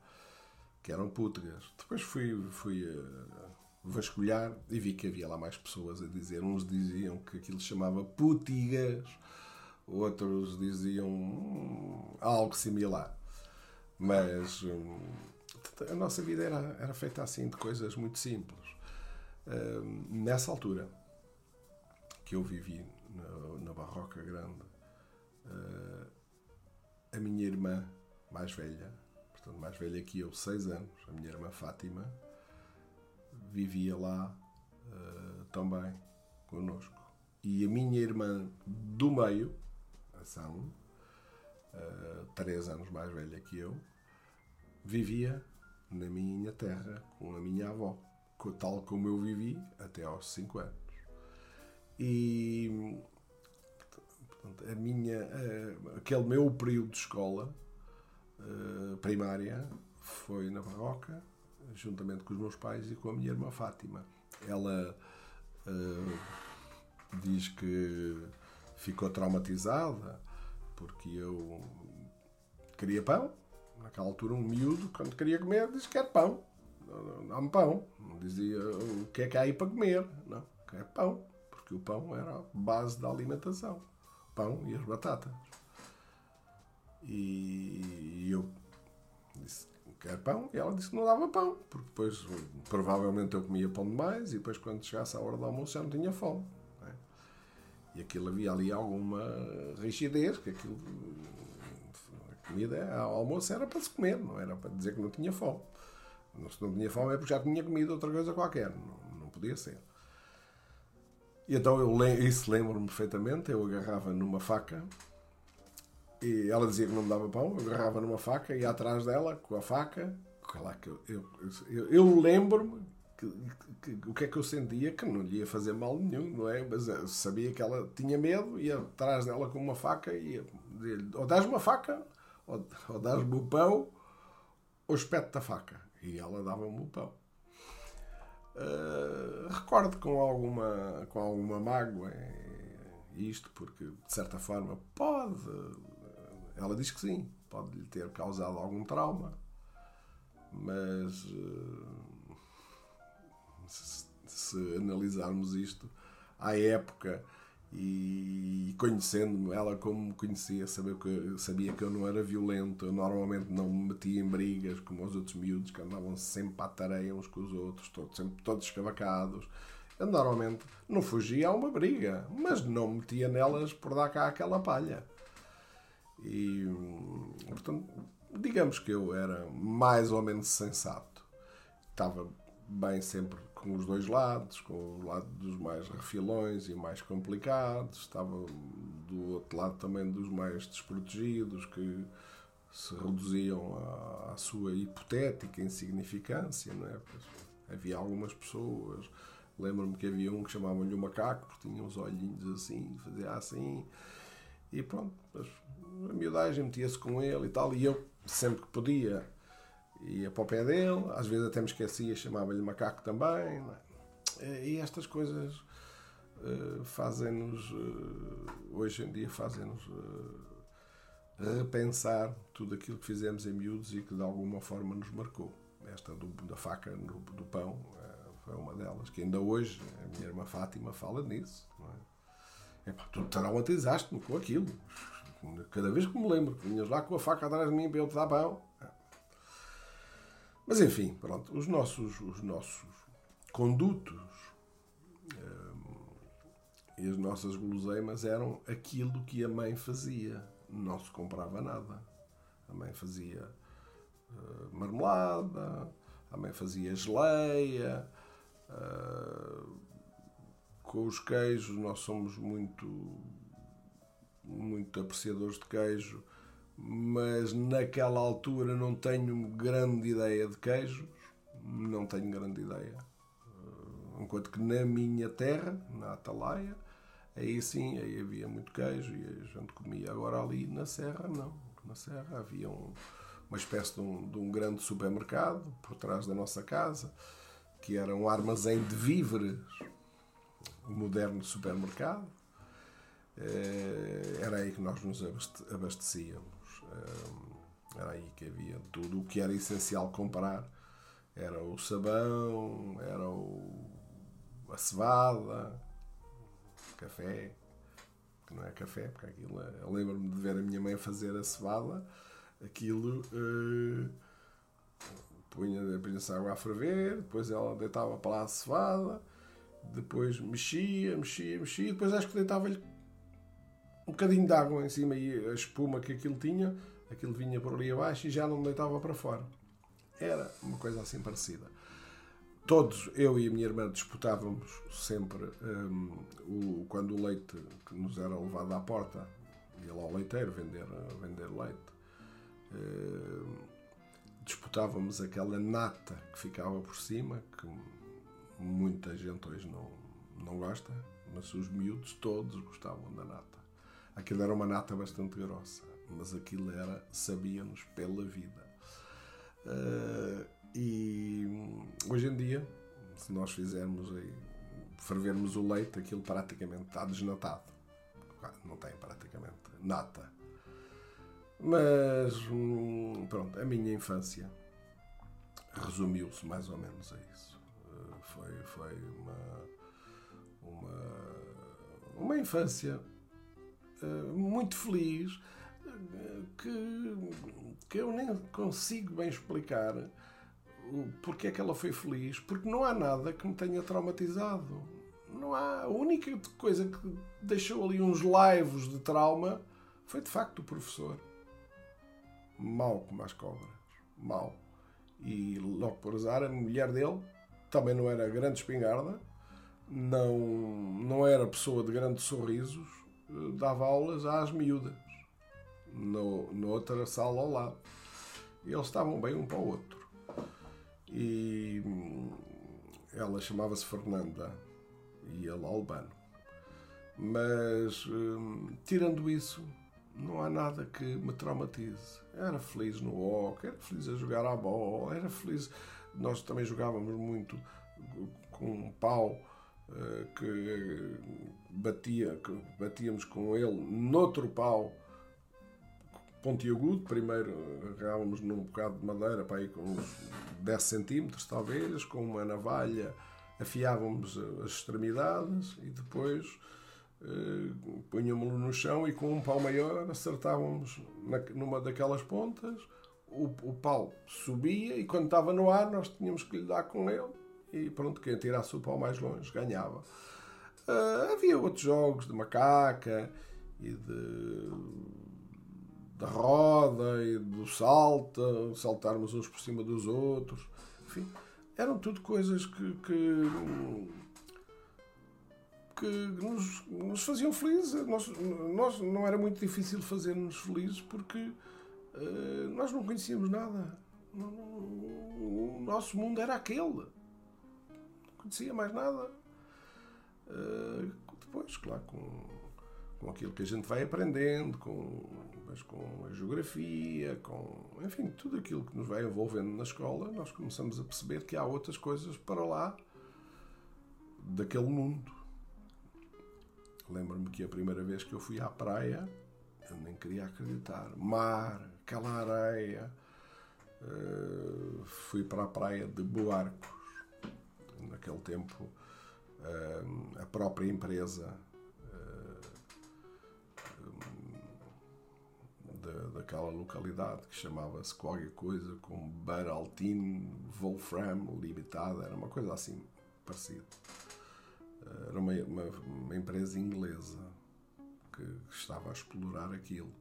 que eram pútegas. Depois fui, fui uh, vasculhar e vi que havia lá mais pessoas a dizer. Uns diziam que aquilo se chamava putigas, outros diziam hum, algo similar. Mas hum, a nossa vida era, era feita assim de coisas muito simples. Nessa altura que eu vivi na, na Barroca Grande, uh, a minha irmã mais velha, portanto mais velha que eu, seis anos, a minha irmã Fátima, vivia lá uh, também connosco. E a minha irmã do meio, a São, uh, três anos mais velha que eu, vivia na minha terra com a minha avó, tal como eu vivi até aos cinco anos. E portanto, a minha, uh, aquele meu período de escola eh, primária foi na Barroca, juntamente com os meus pais e com a minha irmã Fátima. Ela uh, diz que ficou traumatizada porque eu queria pão. Naquela altura, um miúdo, quando queria comer, disse que quer pão. Dá-me pão. Dizia o que é que há aí para comer. Não, quer pão. Porque o pão era a base da alimentação. Pão e as batatas. E eu disse, quer pão? E ela disse que não dava pão, porque depois provavelmente eu comia pão demais e depois quando chegasse a hora do almoço já não tinha fome. É? E aquilo havia ali alguma rigidez, que aquilo. A comida, o almoço era para se comer, não era para dizer que não tinha fome. Se não tinha fome é porque já tinha comido outra coisa qualquer. Não, não podia ser. E então eu isso lembro-me perfeitamente. Eu agarrava numa faca e ela dizia que não me dava pão. Eu agarrava numa faca e atrás dela com a faca. Eu, eu, eu, lembro-me o que é que eu sentia que não lhe ia fazer mal nenhum, não é? Mas eu sabia que ela tinha medo, ia atrás dela com uma faca e ia dizer-lhe: ou dás-me uma faca, ou, ou dás-me o pão, ou espete a faca. E ela dava-me o pão. Uh, recordo com alguma, com alguma mágoa isto, porque de certa forma pode. Ela diz que sim, pode lhe ter causado algum trauma, mas uh, se, se analisarmos isto, à época e conhecendo-me, ela como me conhecia, sabia que, sabia que eu não era violento, eu normalmente não me metia em brigas como os outros miúdos que andavam sempre à tareia uns com os outros, todos, sempre todos escavacados. Eu normalmente não fugia a uma briga, mas não metia nelas por dar cá aquela palha. E, portanto, digamos que eu era mais ou menos sensato. Estava bem sempre com os dois lados, com o lado dos mais refilões e mais complicados, estava do outro lado também dos mais desprotegidos, que se reduziam à, à sua hipotética insignificância, não é? Pois, havia algumas pessoas, lembro-me que havia um que chamavam-lhe o macaco, porque tinha uns olhinhos assim, fazia assim, e pronto, a miudagem metia-se com ele e tal, e eu sempre que podia ia para o pé dele, às vezes até me esquecia, chamava-lhe macaco também. É? E estas coisas uh, fazem-nos, uh, hoje em dia, fazem-nos uh, repensar tudo aquilo que fizemos em miúdos e que de alguma forma nos marcou. Esta do, da faca no, do pão foi uma delas, que ainda hoje a minha irmã Fátima fala nisso. É? Epá, tu traumatizaste-me com aquilo. Cada vez que me lembro, vinhas lá com a faca atrás de mim para eu te dar pão. Mas enfim, pronto, os nossos, os nossos condutos hum, e as nossas guloseimas eram aquilo que a mãe fazia. Não se comprava nada. A mãe fazia uh, marmelada, a mãe fazia geleia. Uh, com os queijos, nós somos muito, muito apreciadores de queijo mas naquela altura não tenho grande ideia de queijos, não tenho grande ideia. Enquanto que na minha terra, na Atalaia, aí sim, aí havia muito queijo e a gente comia. Agora ali na Serra, não. Na Serra havia um, uma espécie de um, de um grande supermercado por trás da nossa casa, que era um armazém de víveres, um moderno supermercado. Eh, era aí que nós nos abastecíamos. Era aí que havia tudo o que era essencial comprar. Era o sabão, era o, a cevada, café, que não é café, porque aquilo. É, eu lembro-me de ver a minha mãe fazer a cevada, aquilo. Uh, punha, punha-se água a ferver, depois ela deitava para lá a cevada, depois mexia, mexia, mexia, depois acho que deitava-lhe um bocadinho de água em cima e a espuma que aquilo tinha, aquilo vinha por ali abaixo e já não deitava para fora. Era uma coisa assim parecida. Todos, eu e a minha irmã, disputávamos sempre um, o, quando o leite que nos era levado à porta, ia lá ao leiteiro vender, vender leite. Um, disputávamos aquela nata que ficava por cima, que muita gente hoje não, não gosta, mas os miúdos todos gostavam da nata. Aquilo era uma nata bastante grossa, mas aquilo era, sabia-nos pela vida. Uh, e hoje em dia, se nós fizermos aí, fervermos o leite, aquilo praticamente está desnatado. Não tem praticamente nata. Mas hum, pronto, a minha infância resumiu-se mais ou menos a isso. Uh, foi, foi uma, uma, uma infância muito feliz que, que eu nem consigo bem explicar porque é que ela foi feliz, porque não há nada que me tenha traumatizado. não há. A única coisa que deixou ali uns laivos de trauma foi de facto o professor. Mal como as cobras. Mal. E logo por azar, a mulher dele também não era grande espingarda, não, não era pessoa de grandes sorrisos, eh, dava aulas às miúdas, no, noutra sala ao lado. E eles estavam bem um para o outro. E hum, ela chamava-se Fernanda e ele Albano. Mas, hum, tirando isso, não há nada que me traumatize. Era feliz no hockey, era feliz a jogar à bola, era feliz. Nós também jogávamos muito com um pau que batia, que batíamos com ele noutro pau pontiagudo. Primeiro agarrávamos num bocado de madeira para ir com uns 10 centímetros, talvez, com uma navalha afiávamos as extremidades e depois uh, punhamos-lo no chão e com um pau maior acertávamos na, numa daquelas pontas. O, o pau subia e quando estava no ar nós tínhamos que lhe dar com ele e pronto, quem tirasse o pau mais longe ganhava. Uh, havia outros jogos de macaca e de da roda e do salto, saltarmos uns por cima dos outros. Enfim, eram tudo coisas que, que, que nos, nos, faziam felizes. Nós, nós, não era muito difícil fazer-nos felizes porque uh, nós não conhecíamos nada. O nosso mundo era aquele. Não conhecia mais nada. Uh, depois, claro, com, com aquilo que a gente vai aprendendo, com mas com a geografia, com enfim, tudo aquilo que nos vai envolvendo na escola, nós começamos a perceber que há outras coisas para lá daquele mundo. Lembro-me que a primeira vez que eu fui à praia, eu nem queria acreditar. Mar, aquela areia. Uh, fui para a praia de Boarcos. Naquele tempo, uh, a própria empresa daquela localidade que chamava-se qualquer coisa com Baraltin Wolfram Limitada, era uma coisa assim parecida. Era uma, uma, uma empresa inglesa que estava a explorar aquilo.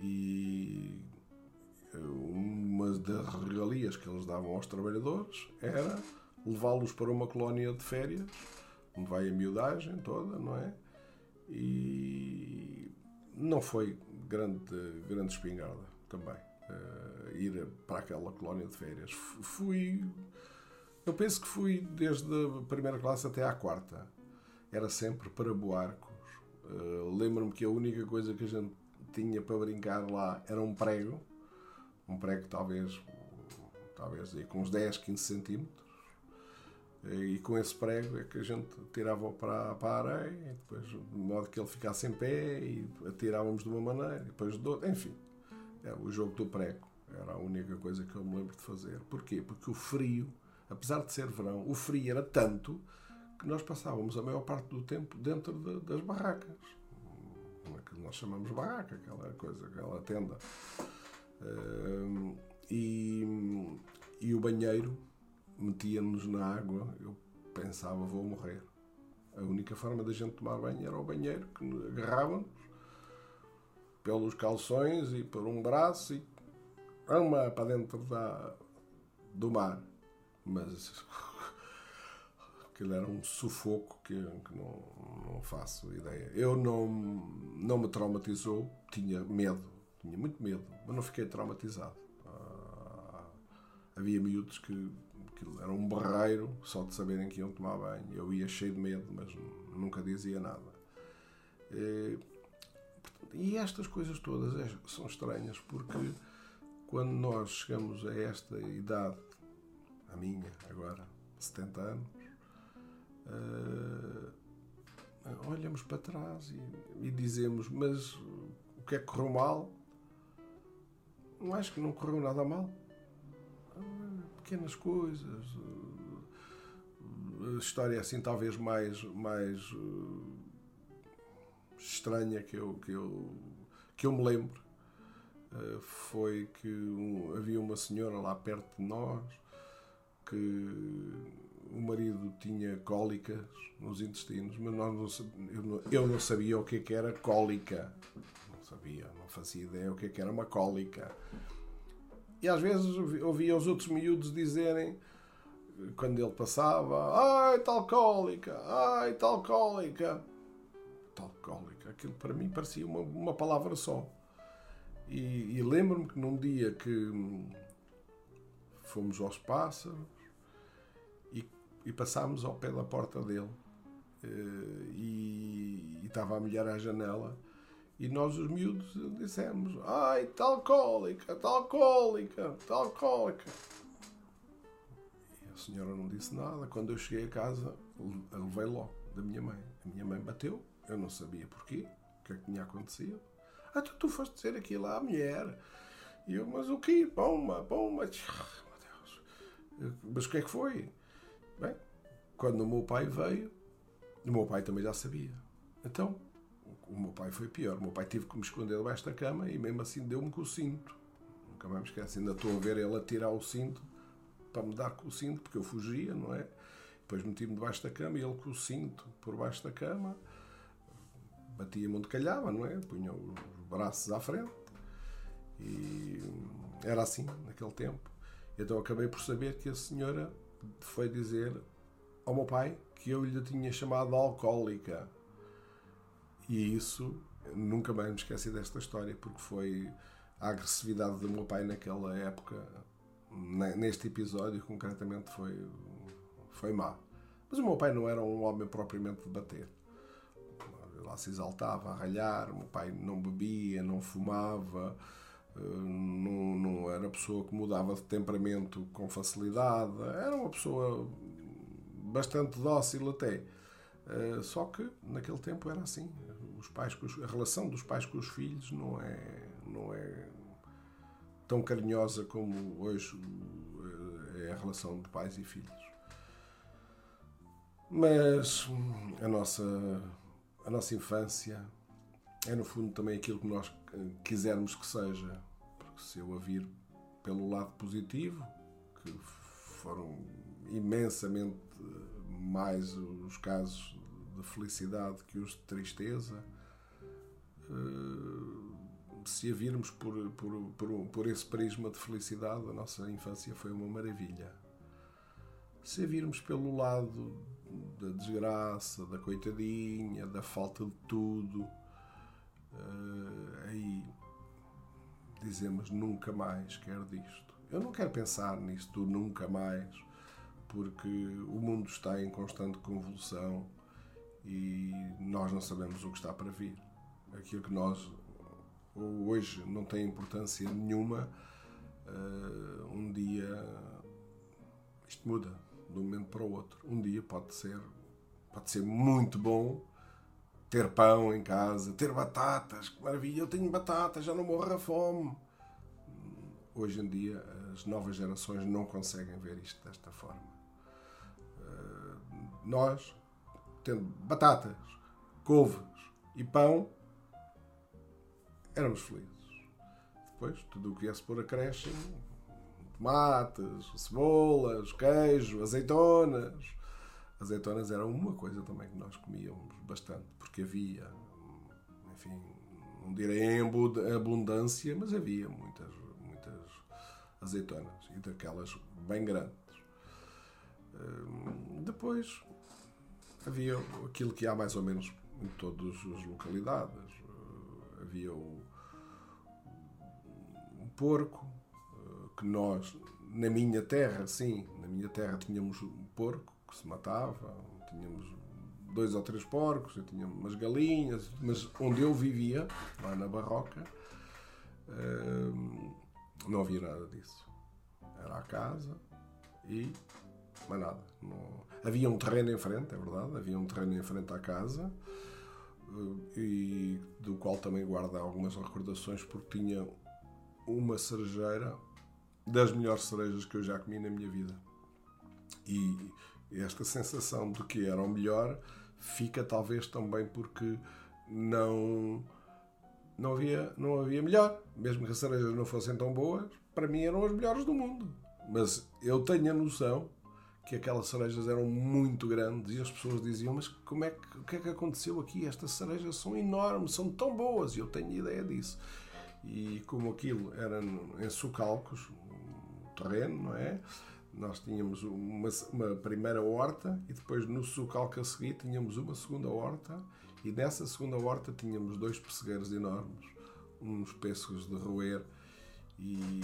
E uma das regalias que eles davam aos trabalhadores era levá-los para uma colónia de férias, onde vai a miudagem toda, não é? E não foi grande, grande espingarda também. Uh, ir para aquela colónia de férias. Fui. Eu penso que fui desde a primeira classe até à quarta. Era sempre para Boarcos. Uh, Lembro-me que a única coisa que a gente tinha para brincar lá era um prego. Um prego talvez, talvez com uns 10, 15 centímetros. E com esse prego é que a gente tirava para, para a areia, depois, de modo que ele ficasse em pé, e atirávamos de uma maneira, depois de outra. Enfim, é, o jogo do prego era a única coisa que eu me lembro de fazer. Porquê? Porque o frio, apesar de ser verão, o frio era tanto que nós passávamos a maior parte do tempo dentro de, das barracas. Que nós chamamos barraca, aquela coisa, aquela tenda. e, e o banheiro metia-nos na água, eu pensava, vou morrer. A única forma da gente tomar banho era o banheiro, que agarrávamos pelos calções e por um braço e uma para dentro da, do mar. Mas aquilo era um sufoco que, que não, não faço ideia. Eu não, não me traumatizou, tinha medo, tinha muito medo, mas não fiquei traumatizado. Ah, havia miúdos que Aquilo era um barreiro só de saberem que iam tomar banho. Eu ia cheio de medo, mas nunca dizia nada. E estas coisas todas é, são estranhas porque quando nós chegamos a esta idade, a minha agora, 70 anos, uh, olhamos para trás e, e, dizemos: Mas o que é que correu mal? Não acho que não correu nada mal pequenas coisas. A história assim talvez mais, mais uh, estranha que eu, que eu, que eu me lembro foi que um, havia uma senhora lá perto de nós que o marido tinha cólicas nos intestinos, mas nós não, eu, não, eu não sabia o que, é que era cólica. Não sabia, não fazia ideia o que, é que era uma cólica. E às vezes ouvia os outros miúdos dizerem, quando ele passava, ai, tal cólica, ai, tal cólica. Tal cólica. Aquilo para mim parecia uma, uma palavra só. E, e lembro-me que num dia que fomos aos pássaros e, e passámos ao pé da porta dele eh, e, e estava a mulher à janela e nós os miúdos dissemos ai, tal cólica, tal cólica, tal cólica. E a senhora não disse nada. Quando eu cheguei a casa levei logo da minha mãe. A minha mãe bateu, eu não sabia porquê o que é que tinha acontecido. Ah, tu, tu foste dizer aquilo à mulher. E eu, mas o quê? Pomba, pomba. Mas o que é que foi? Bem, quando o meu pai veio, o meu pai também já sabia. Então, o meu pai foi pior. O meu pai teve que me esconder debaixo da cama e mesmo assim deu-me com o cinto. Nunca mais me esqueço. Ainda estou a ver ele a tirar o cinto para me dar com o cinto, porque eu fugia, não é? Depois meti-me debaixo da cama e ele com o cinto por baixo da cama batia-me onde calhava, não é? Punha os braços à frente e era assim naquele tempo. Então acabei por saber que a senhora foi dizer ao meu pai que eu lhe tinha chamado alcoólica. E isso, nunca mais me esqueci desta história, porque foi a agressividade do meu pai naquela época, neste episódio concretamente, foi, foi má. Mas o meu pai não era um homem propriamente de bater. Lá se exaltava a ralhar, o meu pai não bebia, não fumava, eh, não, não era pessoa que mudava de temperamento com facilidade, era uma pessoa bastante dócil até. Eh, só que naquele tempo era assim. Os pais os, a relação dos pais com os filhos não é, não é tão carinhosa como hoje eh, é a relação de pais e filhos. Mas a nossa, a nossa infância é no fundo também aquilo que nós quisermos que seja. Porque se eu a vir pelo lado positivo, que foram imensamente mais os casos de felicidade que os de tristeza, eh, se a virmos por, por, por, por esse prisma de felicidade, a nossa infância foi uma maravilha. Se a virmos pelo lado da desgraça, da coitadinha, da falta de tudo, uh, aí dizemos nunca mais quero disto. Eu não quero pensar nisto nunca mais, porque o mundo está em constante convulsão e nós não sabemos o que está para vir. Aquilo que nós hoje não tem importância nenhuma, uh, um dia isto muda de um momento para o outro. Um dia pode ser, pode ser muito bom ter pão em casa, ter batatas, que maravilha, eu tenho batatas, já não morro a fome. Hoje em dia as novas gerações não conseguem ver isto desta forma. Eh, nós, tendo batatas, couves e pão, éramos felizes. Depois, tudo o que viesse por acréscimo, tomates, cebolas, queijo, azeitonas, azeitonas era uma coisa também que nós comíamos bastante, porque havia, enfim, não direi em abundância, mas havia muitas, muitas azeitonas e daquelas bem grandes. Hum, depois havia aquilo que há mais ou menos em todas as localidades. Havia o, um porco, que nós, na minha terra, sim, na minha terra tínhamos um porco, que se matava, tínhamos dois ou três porcos, eu tinha umas galinhas, mas onde eu vivia, lá na Barroca, hum, não havia nada disso. Era a casa e mais nada. Não... Havia um terreno em frente, é verdade, havia um terreno em frente à casa hum, e do qual também guardo algumas recordações porque tinha uma cerejeira das melhores cerejas que eu já comi na minha vida. E esta sensação de que era o melhor fica talvez também porque não não havia não havia melhor mesmo que as cerejas não fossem tão boas para mim eram as melhores do mundo mas eu tenho a noção que aquelas cerejas eram muito grandes e as pessoas diziam: Mas como é que, o que é que aconteceu aqui? Estas cerejas são enormes, são tão boas, e eu tenho ideia disso. E como aquilo era em Socalcos, um terreno, não é? Nós tínhamos uma, uma primeira horta e depois no Socalco a seguir tínhamos uma segunda horta e nessa segunda horta tínhamos dois pessegueiros enormes, uns pêssegos de roer e,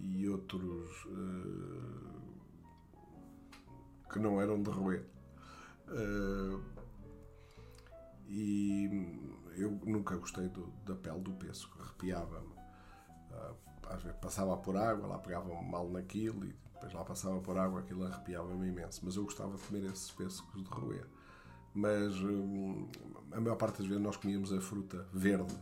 e outros uh, que não eram de roer. Uh, e eu nunca gostei do, da pele do pêssego, arrepiava-me. Uh, às vezes passava por água, lá pegava mal naquilo e depois lá passava por água, aquilo arrepiava-me imenso. Mas eu gostava de comer esses pêssegos de roer mas hum, a maior parte das vezes nós comíamos a fruta verde,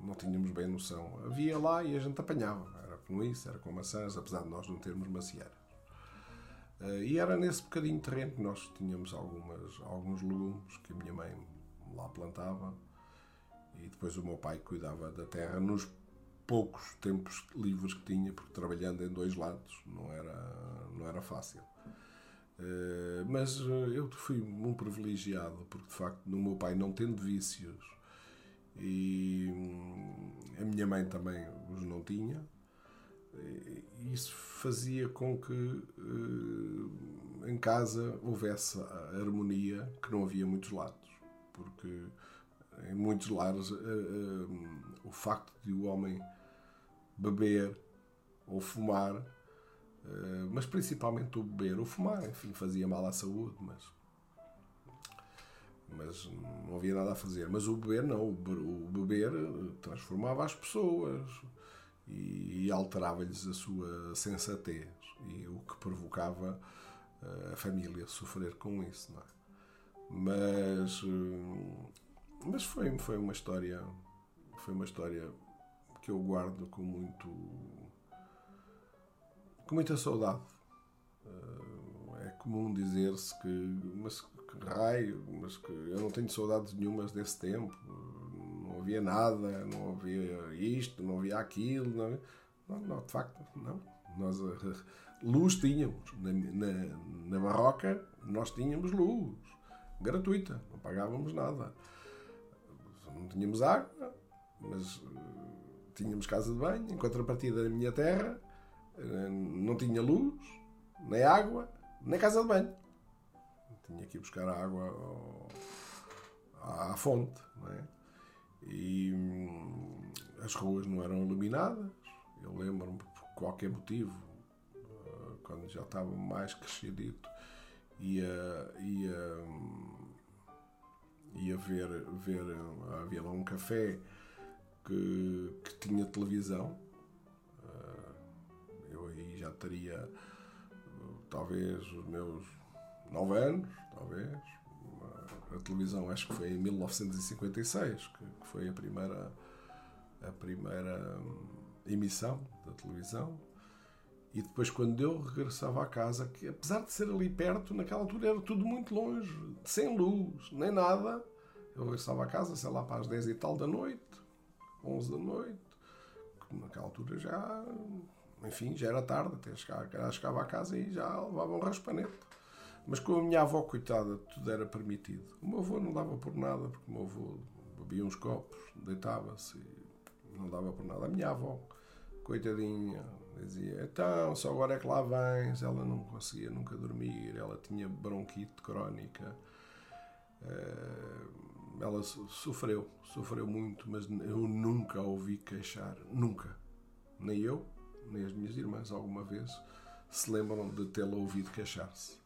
não tínhamos bem noção. Havia lá e a gente apanhava, era com isso, era com maçãs, apesar de nós não termos macieiras. Uh, e era nesse bocadinho de terreno que nós tínhamos algumas, alguns legumes que a minha mãe lá plantava e depois o meu pai cuidava da terra nos poucos tempos livres que tinha, porque trabalhando em dois lados não era, não era fácil. Eh, mas eh, eu fui um privilegiado, porque de facto, no meu pai não tendo vícios e hum, a minha mãe também os não tinha, isso fazia com que eh, em casa houvesse a harmonia que não havia muitos lados, porque em muitos lares o facto de o homem beber ou fumar eh, mas principalmente o beber, o fumar, enfim, fazia mal à saúde, mas mas não havia nada a fazer. Mas o beber não, o beber transformava as pessoas e, alterava-lhes a sua sensatez e o que provocava eh, a família sofrer com isso, não é? Mas eh, mas foi foi uma história foi uma história que eu guardo com muito com muita saudade. Eh, é comum dizer-se que, mas que raio, mas que eu não tenho saudades nenhumas desse tempo. Não havia nada, não havia isto, não havia aquilo. Não, não, não de facto, não. Nós eh, luz tínhamos. Na, na, na Barroca nós tínhamos luz gratuita, não pagávamos nada. Não tínhamos água, mas eh, tínhamos casa de banho. Em contrapartida, na minha terra, eh, não tinha luz, nem água, nem casa de banho. Tinha que ir buscar água à fonte. Não é? E hum, as ruas não eram iluminadas. Eu lembro-me, por qualquer motivo, eh, quando já estava mais crescidito, ia, ia, hum, ia ver, ver. Havia lá um café que, que tinha televisão já teria talvez os meus nove anos, talvez. A televisão acho que foi em 1956, que foi a primeira, a primeira hum, emissão da televisão. E depois, quando eu regressava à casa, que apesar de ser ali perto, naquela altura era tudo muito longe, sem luz, nem nada. Eu regressava à casa, sei lá, para as 10 e tal da noite, 11 da noite, que naquela altura já enfim, já era tarde, até chegava, chegava a casa e já levava um raspanete. Mas com a minha avó, coitada, tudo era permitido. O meu avô não dava por nada, porque o meu avô bebia uns copos, deitava-se e não dava por nada. A minha avó, coitadinha, dizia: Então, só agora é que lá vens. Ela não conseguia nunca dormir, ela tinha bronquite crónica. Eh, ela sofreu, sofreu muito, mas eu nunca a ouvi queixar. Nunca. Nem eu, nem as minhas irmãs alguma vez se lembram de tê-la ouvido queixar-se.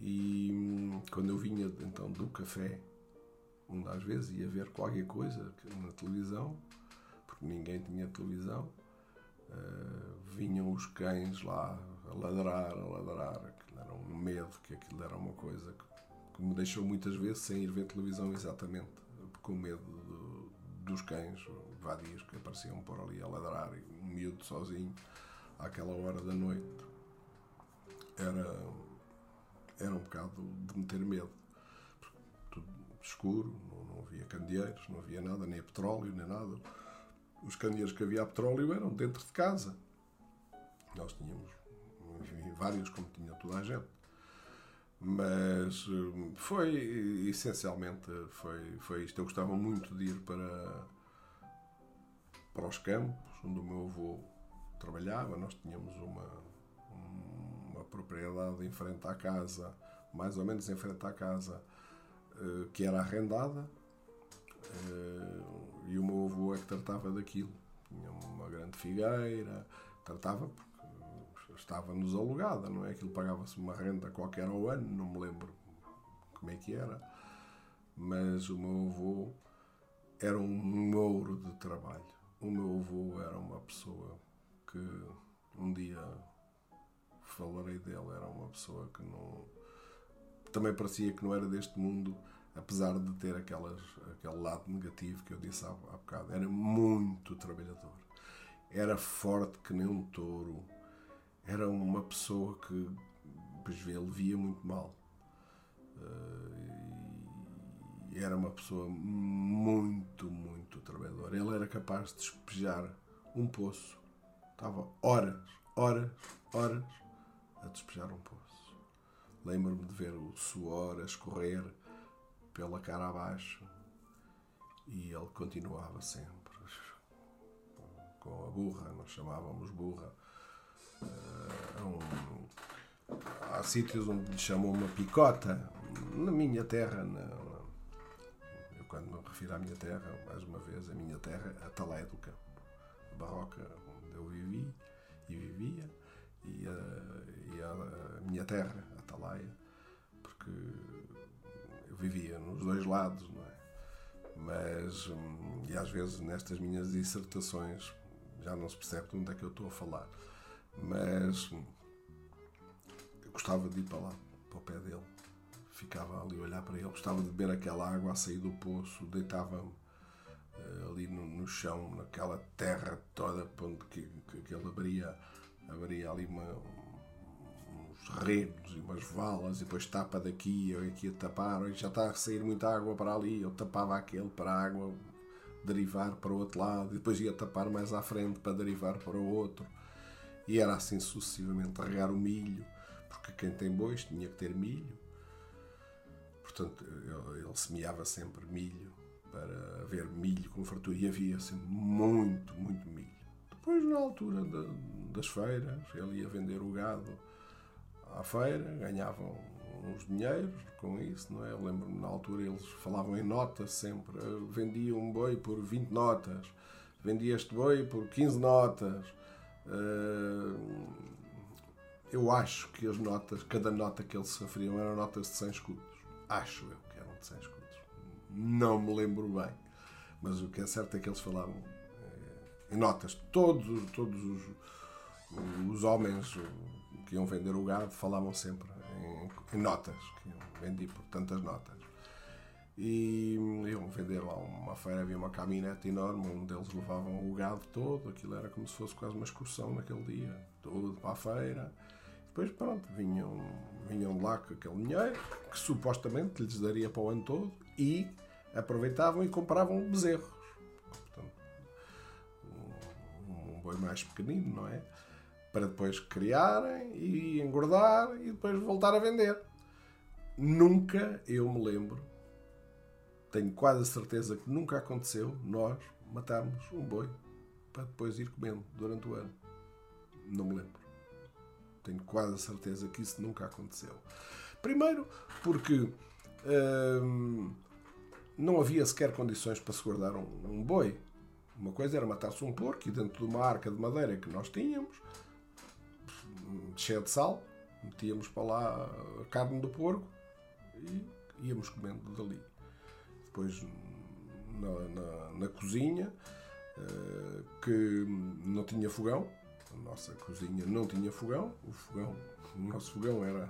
E hum, quando eu vinha então do café, das vezes ia ver qualquer coisa na televisão, porque ninguém tinha televisão, uh, vinham os cães lá a ladrar, a ladrar, aquilo era um medo, que aquilo era uma coisa que, que me deixou muitas vezes sem ir ver televisão exatamente, com medo do, dos cães, vadios que apareciam por ali a ladrar, um miúdo sozinho, àquela hora da noite. Era, era um bocado de meter medo. Tudo escuro, não, não havia candeeiros, não havia nada, nem petróleo, nem nada. Os candeeiros que havia a petróleo eram dentro de casa. Nós tínhamos, vários, como tinha toda a gente. Mas hum, foi, essencialmente, foi, foi isto. Eu gostava muito de ir para, para os campos, onde o meu avô trabalhava. Nós tínhamos uma propriedade em frente à casa, mais ou menos em frente à casa, eh, que era arrendada. Eh, e o meu avô é que tratava daquilo. Tinha uma grande figueira, tratava porque estava-nos alugada, não é? Aquilo pagava-se uma renda qualquer ao ano, não me lembro como é que era. Mas o meu avô era um mouro de trabalho. O meu avô era uma pessoa que um dia falarei dele, era uma pessoa que não. Também parecia que não era deste mundo, apesar de ter aquelas, aquele lado negativo que eu disse há, há bocado. Era muito trabalhador. Era forte que nem um touro. Era uma pessoa que, pois vê, ele via muito mal. E era uma pessoa muito, muito trabalhadora. Ele era capaz de despejar um poço. Estava horas, horas, horas a despejar um poço. Lembro-me de ver o suor a escorrer pela cara abaixo e ele continuava sempre com a burra, nós chamávamos burra. Uh, um, há sítios onde lhe chamam uma picota. Na minha terra, na, eu quando me refiro à minha terra, mais uma vez, a minha terra, a Talé do Campo, a barroca onde eu vivi e vivia, e a, a, minha terra, a Talaia, porque eu vivia nos dois lados, não é? Mas, hum, e às vezes nestas minhas dissertações, já não se percebe de onde é que eu estou a falar, mas hum, eu gostava de ir para lá, para o pé dele, ficava ali a olhar para ele, gostava de beber aquela água a sair do poço, deitava-me uh, ali no, no, chão, naquela terra toda, onde que, que, que ele abria, abria ali uma, uns renos e umas valas, e depois tapa daqui, eu aqui a tapar, e já está a sair muita água para ali, eu tapava aquele para a água derivar para o outro lado, e depois ia tapar mais à frente para derivar para o outro. E era assim sucessivamente, regar o milho, porque quem tem bois tinha que ter milho. Portanto, ele semeava sempre milho para haver milho com fartura e havia sempre muito, muito milho. Depois, na altura de, das feiras, ele ia vender o gado à feira, ganhavam uns dinheiros com isso, não é? Eu lembro-me na altura eles falavam em notas sempre. Vendia um boi por 20 notas, vendia este boi por 15 notas. Eh, eu acho que as notas, cada nota que eles se referiam eram notas de 100 escudos. Acho eu que eram de 100 escudos. Não me lembro bem. Mas o que é certo é que eles falavam eh, em notas. Todos, todos os, os homens que iam vender o gado falavam sempre em, em notas, que vendi por tantas notas. E iam vender lá uma feira, havia uma caminhonete enorme onde eles levavam o gado todo, aquilo era como se fosse quase uma excursão naquele dia, tudo para a feira. Depois, pronto, vinham, vinham lá com aquele dinheiro, que supostamente lhes daria para o ano todo, e aproveitavam e compravam bezerros. Portanto, um, um boi mais pequenino, não é? Para depois criarem e engordar e depois voltar a vender. Nunca eu me lembro, tenho quase a certeza que nunca aconteceu nós matarmos um boi para depois ir comendo durante o ano. Não me lembro. Tenho quase a certeza que isso nunca aconteceu. Primeiro, porque hum, não havia sequer condições para se guardar um, um boi. Uma coisa era matar-se um porco e dentro de uma arca de madeira que nós tínhamos, cheia de sal, metíamos para lá a carne do porco e íamos comendo dali. Depois na, na, na cozinha, uh, que não tinha fogão, a nossa cozinha não tinha fogão, o fogão, o nosso fogão era,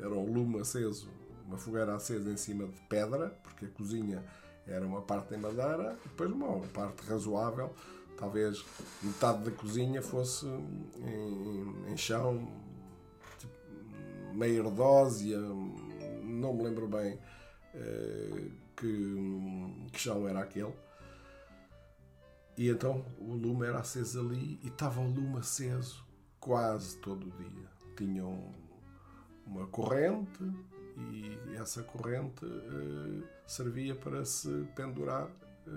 era um lume aceso, uma fogueira acesa em cima de pedra, porque a cozinha era uma parte em madeira, depois uma parte razoável talvez metade da cozinha fosse em, em chão, tipo, meio ardósia, não me lembro bem uh, que, que chão era aquele. E então o lume era aceso ali e estava o lume aceso quase todo o dia. tinham uma corrente e essa corrente uh, servia para se pendurar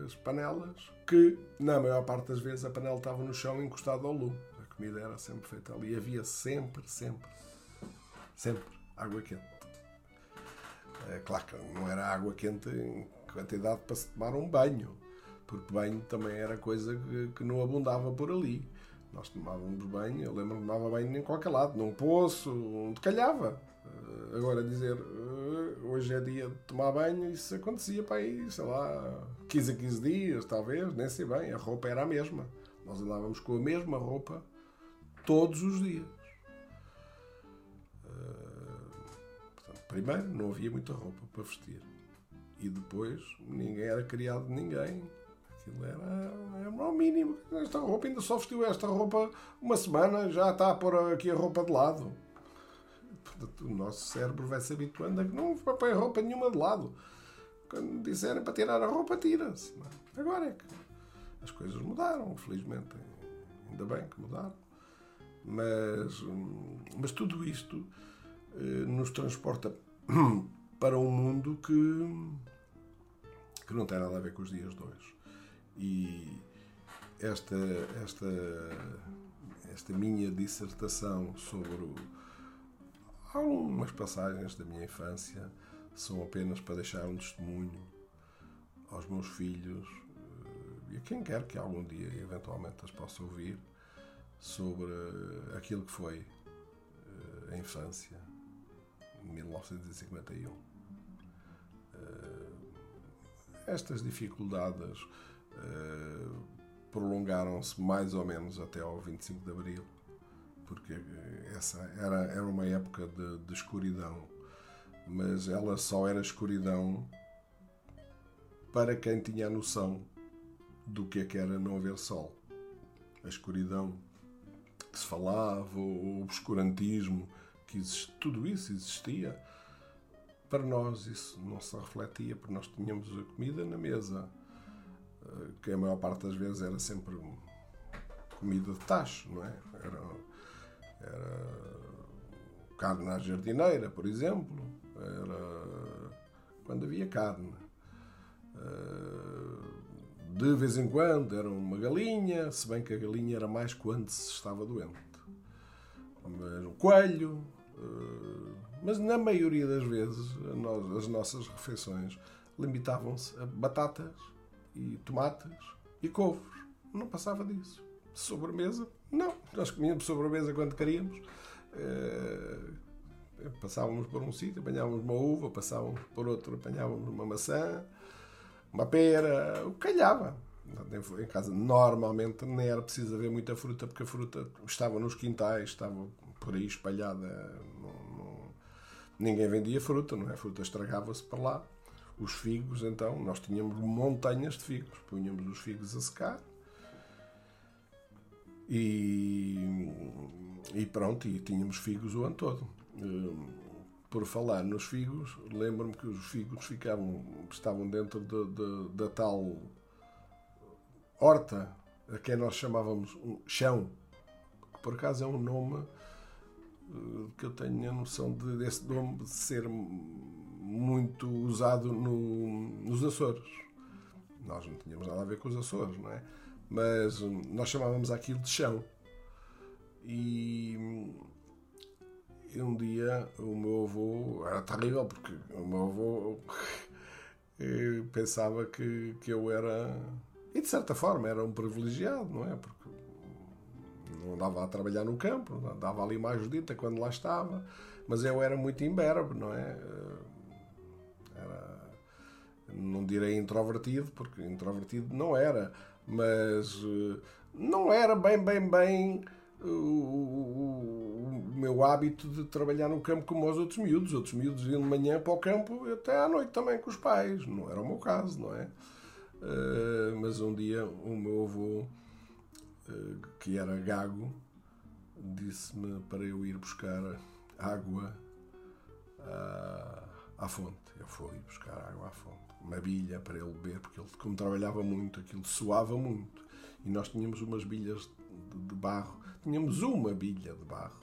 as panelas, que na maior parte das vezes a panela estava no chão encostada ao lume. A comida era sempre feita ali. Havia sempre, sempre, sempre água quente. É, claro que não era água quente em quantidade para se tomar um banho, porque banho também era coisa que, que não abundava por ali. Nós tomávamos banho, eu lembro-me que tomava banho em qualquer lado, num poço, onde calhava. Eh, agora dizer hoje é dia de tomar banho, isso acontecia para aí, sei lá, 15 a 15 dias, talvez, nem sei bem, a roupa era a mesma. Nós andávamos com a mesma roupa todos os dias. Eh, portanto, primeiro, não havia muita roupa para vestir. E depois, ninguém era criado de ninguém. Aquilo era, era ao mínimo. Esta roupa ainda só vestiu esta roupa uma semana, já está a pôr aqui a roupa de lado. O nosso cérebro vai se habituando a que não põe roupa nenhuma de lado. Quando disserem para tirar a roupa, tira-se. É? Agora é que as coisas mudaram, felizmente. Ainda bem que mudaram. Mas, mas tudo isto eh, nos transporta para um mundo que, que não tem nada a ver com os dias de hoje. E esta, esta, esta minha dissertação sobre o, algumas passagens da minha infância são apenas para deixar um testemunho aos meus filhos eh, e a quem quer que algum dia eventualmente as possa ouvir sobre aquilo que foi eh, a infância em 1951. Eh, estas dificuldades prolongaram-se mais ou menos até ao 25 de Abril porque essa era, era uma época de, de escuridão, mas ela só era escuridão para quem tinha a noção do que é que era não haver sol. A escuridão que se falava, o obscurantismo, que existe, tudo isso existia. Para nós isso não se refletia, porque nós tínhamos a comida na mesa, eh, que a maior parte das vezes era sempre comida de tacho, não é? Era era carne à jardineira, por exemplo. Era quando havia carne. Eh, de vez em quando era uma galinha, se bem que a galinha era mais quando se estava doente. Mas um coelho. Eh, mas na maioria das vezes as nossas refeições limitavam-se a batatas e tomates e couves. Não passava disso. Sobremesa, não, nós comíamos sobremesa quando queríamos. Uh, passávamos por um sítio, apanhávamos uma uva, passávamos por outro, apanhávamos uma maçã, uma pera, o que calhava. Em casa normalmente nem era preciso haver muita fruta, porque a fruta estava nos quintais, estava por aí espalhada. Ninguém vendia fruta, não é? A fruta estragava-se para lá. Os figos, então, nós tínhamos montanhas de figos, punhamos os figos a secar e, e pronto, e tínhamos figos o ano todo. Hum, por falar nos figos, lembro-me que os figos ficavam, estavam dentro de, de, da tal horta, a quem nós chamávamos um chão, que por acaso é um nome eh, que eu tenho a noção de, desse nome de ser muito usado no, nos Açores. Nós não tínhamos nada a ver com os Açores, não é? Mas hum, nós chamávamos aquilo de chão. E, e um dia o meu avô era terrível porque o meu avô pensava que, que eu era e de certa forma era um privilegiado, não é? Porque não andava a trabalhar no campo, dava ali mais dita quando lá estava, mas eu era muito imberbe, não é? Era, não direi introvertido, porque introvertido não era, mas eh, não era bem, bem, bem o, o, meu hábito de trabalhar no campo como os outros miúdos. Os outros miúdos iam de manhã para o campo e até à noite também com os pais. Não era o meu caso, não é? Uh, mas um dia o meu avô, que era gago, disse-me para eu ir buscar água à, à fonte. Eu fui buscar água à fonte uma bilha para ele beber, porque ele, como trabalhava muito, aquilo suava muito. E nós tínhamos umas bilhas de, de barro, tínhamos uma bilha de barro,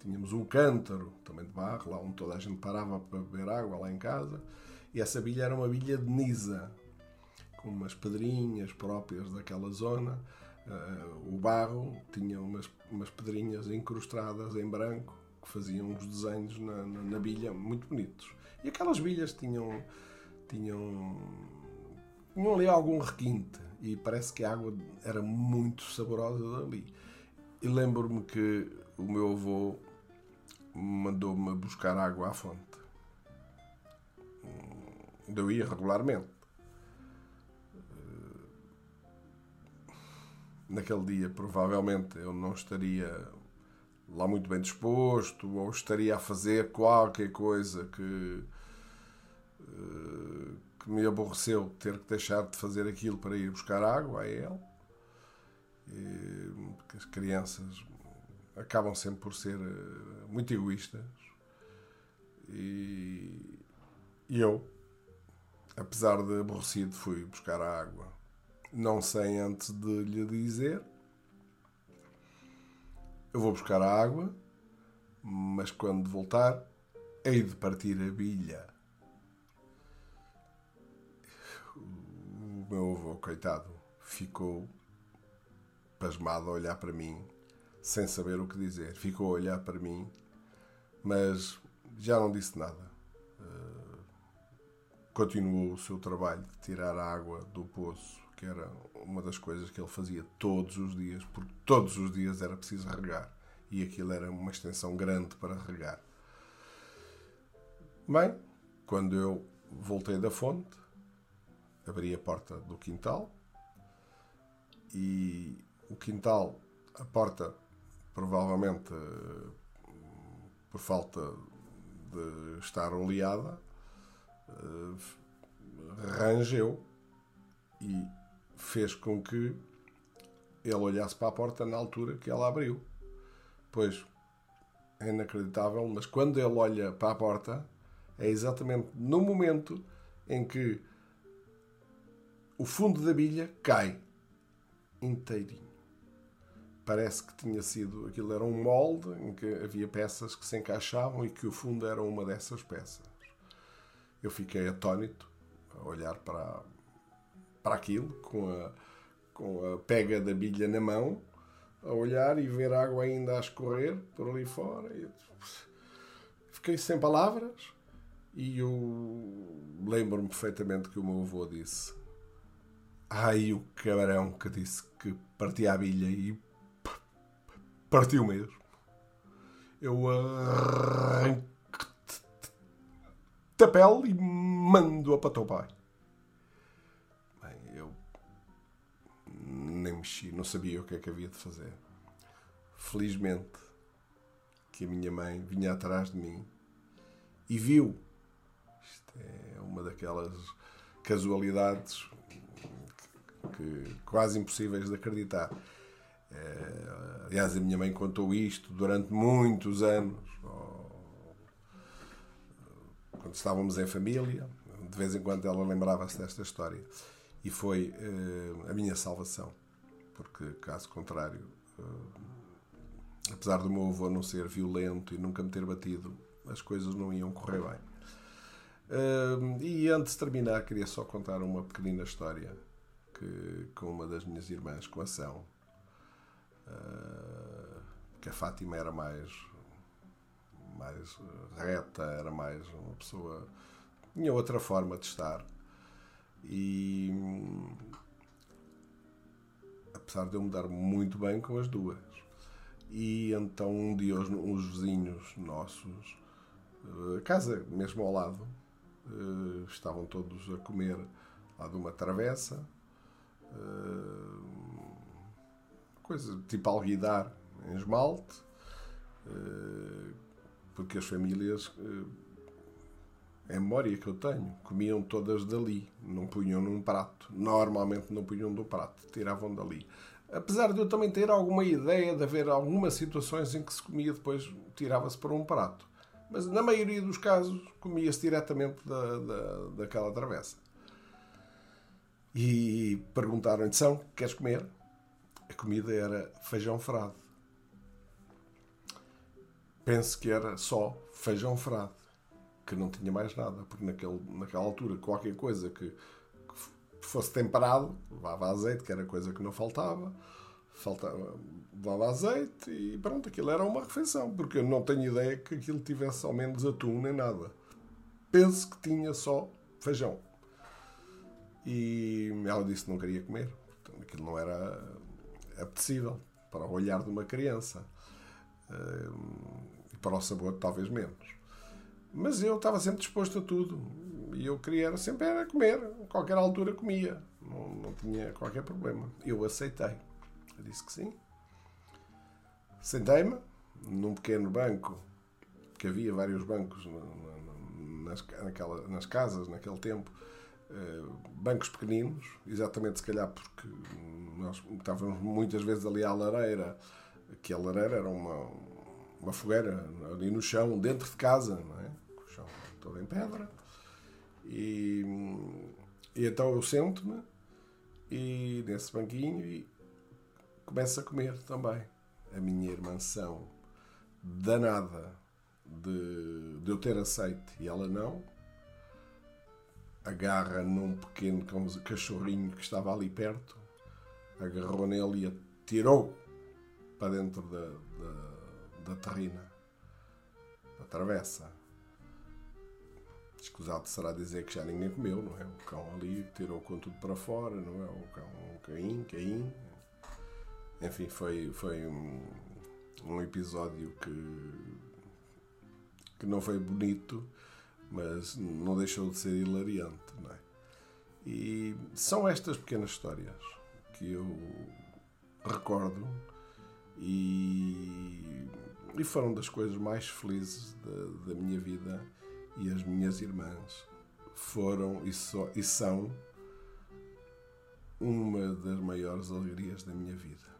tínhamos um cântaro, também de barro, lá onde toda a gente parava para beber água, lá em casa. E essa bilha era uma bilha de Nisa, com umas pedrinhas próprias daquela zona. Uh, o barro tinha umas, umas pedrinhas incrustadas em branco que faziam uns desenhos na, na, na, bilha muito bonitos. E aquelas bilhas tinham, tinham, tinham ali algum requinte e parece que a água era muito saborosa dali. E lembro-me que o meu avô mandou-me buscar água à fonte. Eu ia regularmente. Naquele dia, provavelmente, eu não estaria lá muito bem disposto ou estaria a fazer qualquer coisa que, eh, que me aborreceu ter que deixar de fazer aquilo para ir buscar água a ele. E, porque as crianças acabam sempre por ser eh, muito egoístas. E, eu, apesar de aborrecido, fui buscar a água. Não sei antes de lhe dizer. Eu vou buscar a água, mas quando voltar, hei de partir a bilha. Meu avô, coitado, ficou pasmado a olhar para mim sem saber o que dizer. Ficou a olhar para mim, mas já não disse nada. Uh, continuou o seu trabalho de tirar a água do poço, que era uma das coisas que ele fazia todos os dias, porque todos os dias era preciso regar e aquilo era uma extensão grande para regar. Bem, quando eu voltei da fonte, abri a porta do quintal e o quintal, a porta provavelmente eh, por falta de estar oleada, eh, rangeu e fez com que ele olhasse para a porta na altura que ela abriu. Pois é inacreditável, mas quando ele olha para a porta, é exatamente no momento em que o fundo da bilha cai inteirinho parece que tinha sido. Aquilo era um molde em que havia peças que se encaixavam e que o fundo era uma dessas peças. Eu fiquei atónito a olhar para, para aquilo, com a, com a pega da bilha na mão, a olhar e ver água ainda a escorrer por ali fora. E fiquei sem palavras e eu lembro-me perfeitamente que o meu avô disse. Ai, o cabrão que disse que partia a bilha e Partiu mesmo. Eu arranco-te a pele e mando-a para teu pai. Bem, eu nem mexi, não sabia o que é que havia de fazer. Felizmente que a minha mãe vinha atrás de mim e viu. Isto é uma daquelas casualidades que, quase impossíveis de acreditar. É, aliás, a minha mãe contou isto durante muitos anos, quando estávamos em família. De vez em quando ela lembrava-se desta história. E foi uh, a minha salvação. Porque, caso contrário, uh, apesar do meu avô não ser violento e nunca me ter batido, as coisas não iam correr bem. E antes de terminar, queria só contar uma pequenina história que, com uma das minhas irmãs, com a ação eh, que a Fátima era mais mais reta, era mais uma pessoa tinha outra forma de estar. E apesar de eu me dar muito bem com as duas. E então um dia os, uns vizinhos nossos a eh, casa mesmo ao lado eh, estavam todos a comer lá de uma travessa coisa tipo alguidar em esmalte, eh, porque as famílias, é a memória que eu tenho, comiam todas dali, não punham num prato. Normalmente não punham do prato, tiravam dali. Apesar de eu também ter alguma ideia de haver algumas situações em que se comia depois, tirava-se para um prato. Mas na maioria dos casos comia-se diretamente da, da, daquela travessa. E perguntaram-lhe, são, queres comer? a comida era feijão frado. penso que era só feijão frade, que não tinha mais nada, porque naquele, naquela altura qualquer coisa que, que fosse temperado, levava azeite, que era coisa que não faltava, faltava, levava azeite e pronto, aquilo era uma refeição, porque eu não tenho ideia que aquilo tivesse ao menos atum nem nada. Penso que tinha só feijão. E ela disse que não queria comer, aquilo não era apetecível para o olhar de uma criança. E para o sabor, talvez menos. Mas eu estava sempre disposto a tudo. E eu queria sempre era comer. A qualquer altura comia. Não, não tinha qualquer problema. Eu aceitei. Eu disse que sim. Sentei-me num pequeno banco, que havia vários bancos nas, naquela, nas casas naquele tempo, bancos pequeninos, exatamente se calhar porque nós estávamos muitas vezes ali à lareira, que a lareira era uma, uma fogueira ali no chão, dentro de casa, não é? o chão todo em pedra. E, e então eu sento-me e nesse banquinho e começo a comer também. A minha irmãção danada de, de eu ter aceite e ela não, agarra num pequeno cachorrinho que estava ali perto, agarrou nele e atirou para dentro da, da, da terrina, da travessa. Escusado será dizer que já ninguém comeu, não é? O cão ali tirou com tudo para fora, não é? O cão, o Caim, Caim. Enfim, foi, foi um, um episódio que, que não foi bonito, mas não deixou de ser hilariante, não é? E são estas pequenas histórias que eu recordo e, e foram das coisas mais felizes da, da, minha vida e as minhas irmãs foram e, so, e são uma das maiores alegrias da minha vida.